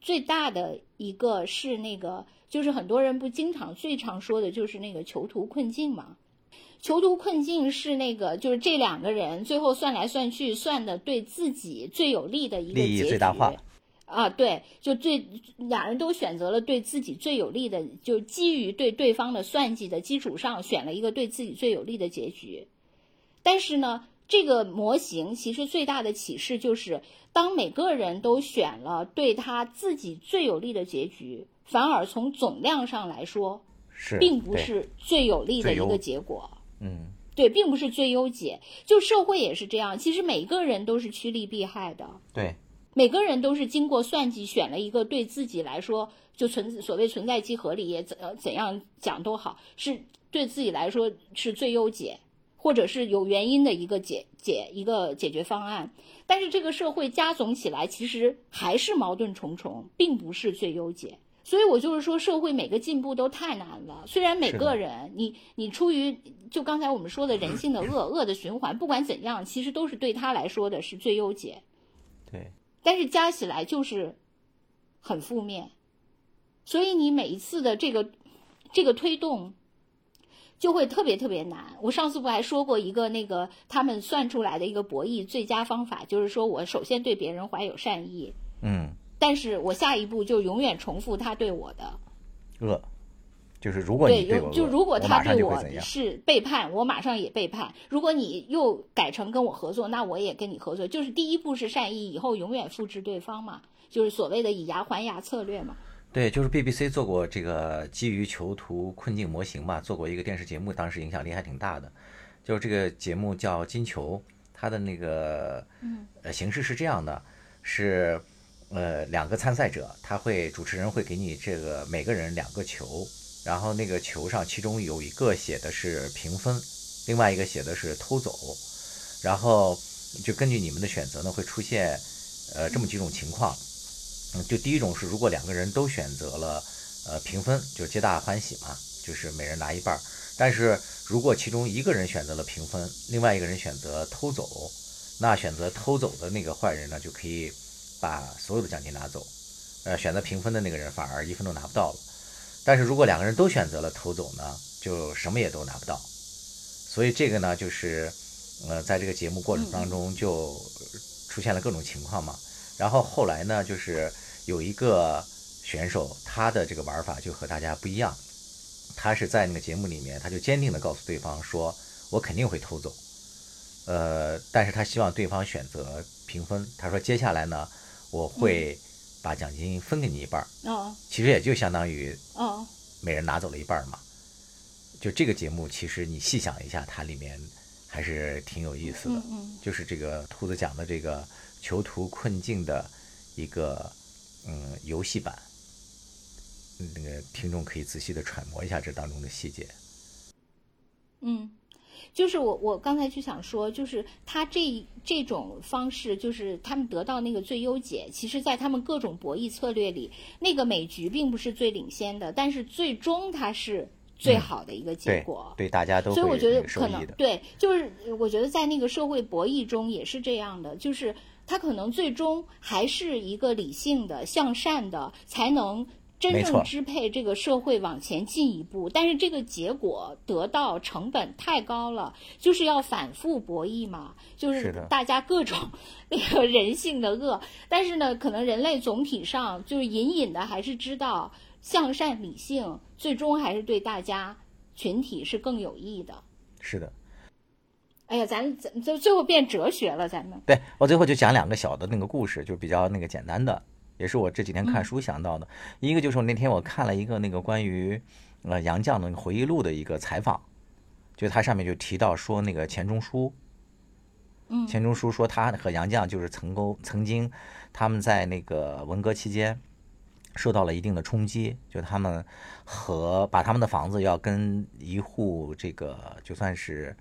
[SPEAKER 2] 最大的一个是那个。就是很多人不经常最常说的就是那个囚徒困境嘛，囚徒困境是那个就是这两个人最后算来算去算的对自己最有利的一个
[SPEAKER 1] 利益最大化
[SPEAKER 2] 啊，对，就最俩人都选择了对自己最有利的，就基于对对方的算计的基础上选了一个对自己最有利的结局。但是呢，这个模型其实最大的启示就是，当每个人都选了对他自己最有利的结局。反而从总量上来说，
[SPEAKER 1] 是
[SPEAKER 2] 并不是最有利的一个结果。
[SPEAKER 1] 嗯，
[SPEAKER 2] 对，并不是最优解。就社会也是这样，其实每个人都是趋利避害的。
[SPEAKER 1] 对，
[SPEAKER 2] 每个人都是经过算计，选了一个对自己来说就存所谓存在即合理，也怎怎样讲都好，是对自己来说是最优解，或者是有原因的一个解解一个解决方案。但是这个社会加总起来，其实还是矛盾重重，并不是最优解。所以，我就是说，社会每个进步都太难了。虽然每个人，你你出于就刚才我们说的人性的恶恶的循环，不管怎样，其实都是对他来说的是最优解。
[SPEAKER 1] 对。
[SPEAKER 2] 但是加起来就是很负面，所以你每一次的这个这个推动就会特别特别难。我上次不还说过一个那个他们算出来的一个博弈最佳方法，就是说我首先对别人怀有善意。
[SPEAKER 1] 嗯。
[SPEAKER 2] 但是我下一步就永远重复他对我的
[SPEAKER 1] 恶，就是如果你
[SPEAKER 2] 对就如果他对
[SPEAKER 1] 我
[SPEAKER 2] 是背叛，我马上也背叛。如果你又改成跟我合作，那我也跟你合作。就是第一步是善意，以后永远复制对方嘛，就是所谓的以牙还牙策略嘛。
[SPEAKER 1] 对，就是 BBC 做过这个基于囚徒困境模型嘛，做过一个电视节目，当时影响力还挺大的。就是这个节目叫《金球》，它的那个呃形式是这样的，是。呃，两个参赛者，他会主持人会给你这个每个人两个球，然后那个球上其中有一个写的是评分，另外一个写的是偷走，然后就根据你们的选择呢，会出现呃这么几种情况，嗯，就第一种是如果两个人都选择了呃评分，就皆大欢喜嘛，就是每人拿一半儿，但是如果其中一个人选择了评分，另外一个人选择偷走，那选择偷走的那个坏人呢就可以。把所有的奖金拿走，呃，选择评分的那个人反而一分都拿不到了。但是如果两个人都选择了偷走呢，就什么也都拿不到。所以这个呢，就是呃，在这个节目过程当中就出现了各种情况嘛。然后后来呢，就是有一个选手，他的这个玩法就和大家不一样。他是在那个节目里面，他就坚定地告诉对方说：“我肯定会偷走。”呃，但是他希望对方选择平分。他说接下来呢，我会把奖金分给你一半儿，
[SPEAKER 2] 哦
[SPEAKER 1] 其实也就相当于
[SPEAKER 2] 哦，
[SPEAKER 1] 每人拿走了一半儿嘛。就这个节目，其实你细想一下，它里面还是挺有意思的。
[SPEAKER 2] 嗯嗯
[SPEAKER 1] 就是这个兔子讲的这个囚徒困境的一个嗯游戏版，嗯那个听众可以仔细的揣摩一下这当中的细节。
[SPEAKER 2] 嗯，就是我我刚才就想说，就是他这这种方式，就是他们得到那个最优解，其实在他们各种博弈策略里，那个美局并不是最领先的，但是最终它是最好的一个结
[SPEAKER 1] 对
[SPEAKER 2] 果。
[SPEAKER 1] 对，大家都会
[SPEAKER 2] 所以我觉得可能。对，就是我觉得在那个社会博弈中也是这样的，就是他可能最终还是一个理性的、向善的，才能真正支配这个社会往前进一步。但是这个结果得到成本太高了，就是要反复博弈嘛，就是大家各种那个人性的恶。但是呢，可能人类总体上就是隐隐的还是知道向善理性，最终还是对大家群体是更有益的。
[SPEAKER 1] 是的，
[SPEAKER 2] 哎呀，咱咱最最后变哲学了，咱们。
[SPEAKER 1] 对我最后就讲两个小的那个故事，就比较那个简单的，也是我这几天
[SPEAKER 2] 嗯
[SPEAKER 1] 看书想到的。一个就是我那天我看了一个那个关于呃杨绛的那个回忆录的一个采访，就他上面就提到说那个钱钟书，
[SPEAKER 2] 嗯
[SPEAKER 1] 钱钟书说他和杨绛就是曾沟曾经他们在那个文革期间受到了一定的冲击，就他们和把他们的房子要跟一户这个就算是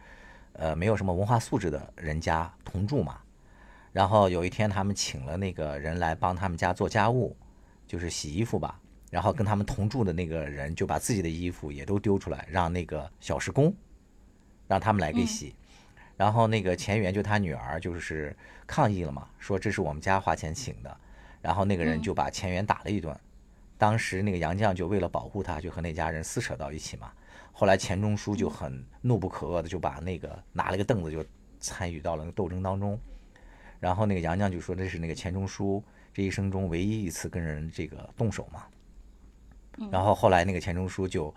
[SPEAKER 1] 呃没有什么文化素质的人家同住嘛。然后有一天他们请了那个人来帮他们家做家务，就是洗衣服吧。然后跟他们同住的那个人就把自己的衣服也都丢出来，让那个小时工让他们来给洗。然后那个钱媛就他女儿就是抗议了嘛，说这是我们家花钱请的，然后那个人就把钱媛打了一顿。当时那个杨绛就为了保护他，就和那家人撕扯到一起嘛。后来钱钟书就很怒不可遏的就把那个拿了个凳子就参与到了那个斗争当中。然后那个杨绛就说这是那个钱钟书这一生中唯一一次跟人这个动手嘛。然后后来那个钱钟书就，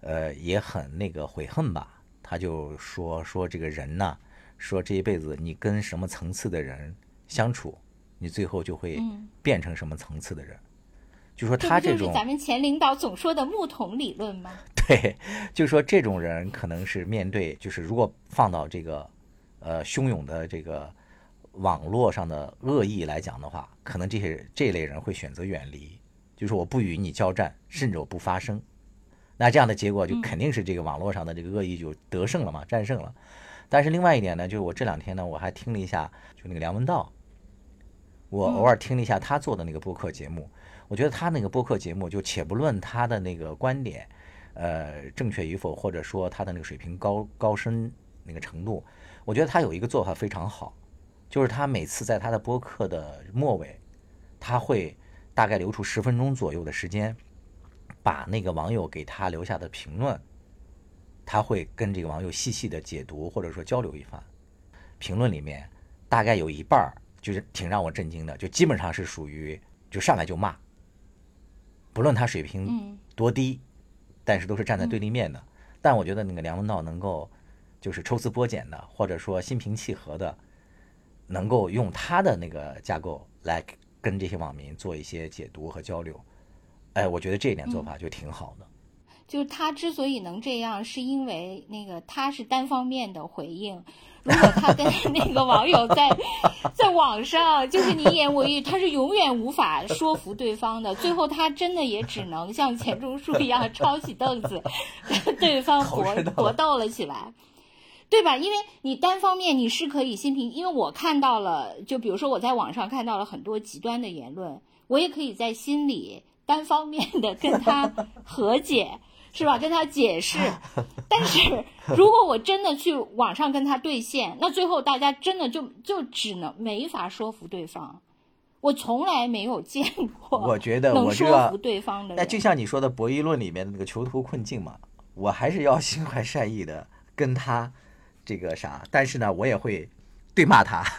[SPEAKER 1] 呃，也很那个悔恨吧，他就说说这个人呐，说这一辈子你跟什么层次的人相处，你最后就会
[SPEAKER 2] 嗯
[SPEAKER 1] 变成什么层次的人。就说他这种
[SPEAKER 2] 是咱们前领导总说的木桶理论吗？
[SPEAKER 1] 对，就说这种人可能是面对，就是如果放到这个呃汹涌的这个网络上的恶意来讲的话，可能这些这类人会选择远离，就是我不与你交战，甚至我不发声。那这样的结果就肯定是这个网络上的这个恶意就得胜了嘛，战胜了。但是另外一点呢，就是我这两天呢，我还听了一下，就那个梁文道，我偶尔听了一下他做的那个播客节目，我觉得他那个播客节目，就且不论他的那个观点，呃，正确与否，或者说他的那个水平高高深那个程度，我觉得他有一个做法非常好，就是他每次在他的播客的末尾，他会大概留出十分钟左右的时间，把那个网友给他留下的评论，他会跟这个网友细细的解读或者说交流一番。评论里面大概有一半儿就是挺让我震惊的，就基本上是属于就上来就骂，不论他水平
[SPEAKER 2] 嗯
[SPEAKER 1] 多低，但是都是站在对立面的。但我觉得那个梁文道能够就是抽丝剥茧的，或者说心平气和的，能够用他的那个架构来跟这些网民做一些解读和交流。哎，我觉得这一点做法就挺好的。
[SPEAKER 2] 就是他之所以能这样，是因为那个他是单方面的回应。如果他跟那个网友在 在网上就是你一言我一语，他是永远无法说服对方的。最后他真的也只能像钱钟书一样抄起凳子，跟对方搏搏斗了起来。对吧？因为你单方面你是可以心平，因为我看到了，就比如说我在网上看到了很多极端的言论，我也可以在心里单方面的跟他和解，是吧？跟他解释。但是如果我真的去网上跟他对线，那最后大家真的就就只能没法说服对方。我从来没有见过，
[SPEAKER 1] 我觉得
[SPEAKER 2] 能说服对方的人。
[SPEAKER 1] 那就像你说的博弈论里面的那个囚徒困境嘛，我还是要心怀善意的跟他这个啥，但是呢，我也会对骂他。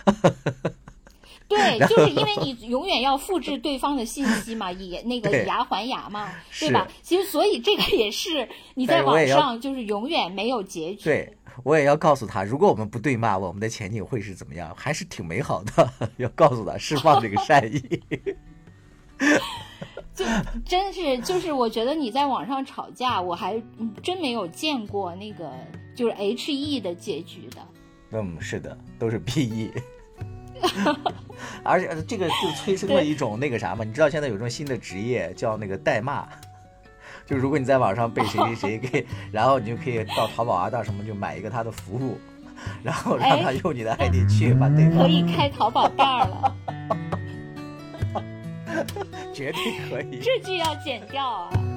[SPEAKER 2] 对，就是因为你 永远要复制对方的信息嘛，以那个以牙还牙嘛，
[SPEAKER 1] 是
[SPEAKER 2] 对吧？其实所以这个也是你在网上就是永远没有结局。
[SPEAKER 1] 对，我也要告诉他，如果我们不对骂，我们的前景会是怎么样？还是挺美好的。要告诉他，释放这个善意。
[SPEAKER 2] 就真是就是，我觉得你在网上吵架，我还真没有见过那个就是 H E 的结局的。
[SPEAKER 1] 嗯，是的，都是 B E。而且这个就催生了一种那个啥嘛，你知道现在有种新的职业叫那个代骂，就如果你在网上被谁谁谁给，然后你就可以到淘宝啊，到什么就买一个他的服务，然后让他用你的 ID 去把对方
[SPEAKER 2] 可以开淘宝店了，
[SPEAKER 1] 绝对可以。
[SPEAKER 2] 这句要剪掉啊。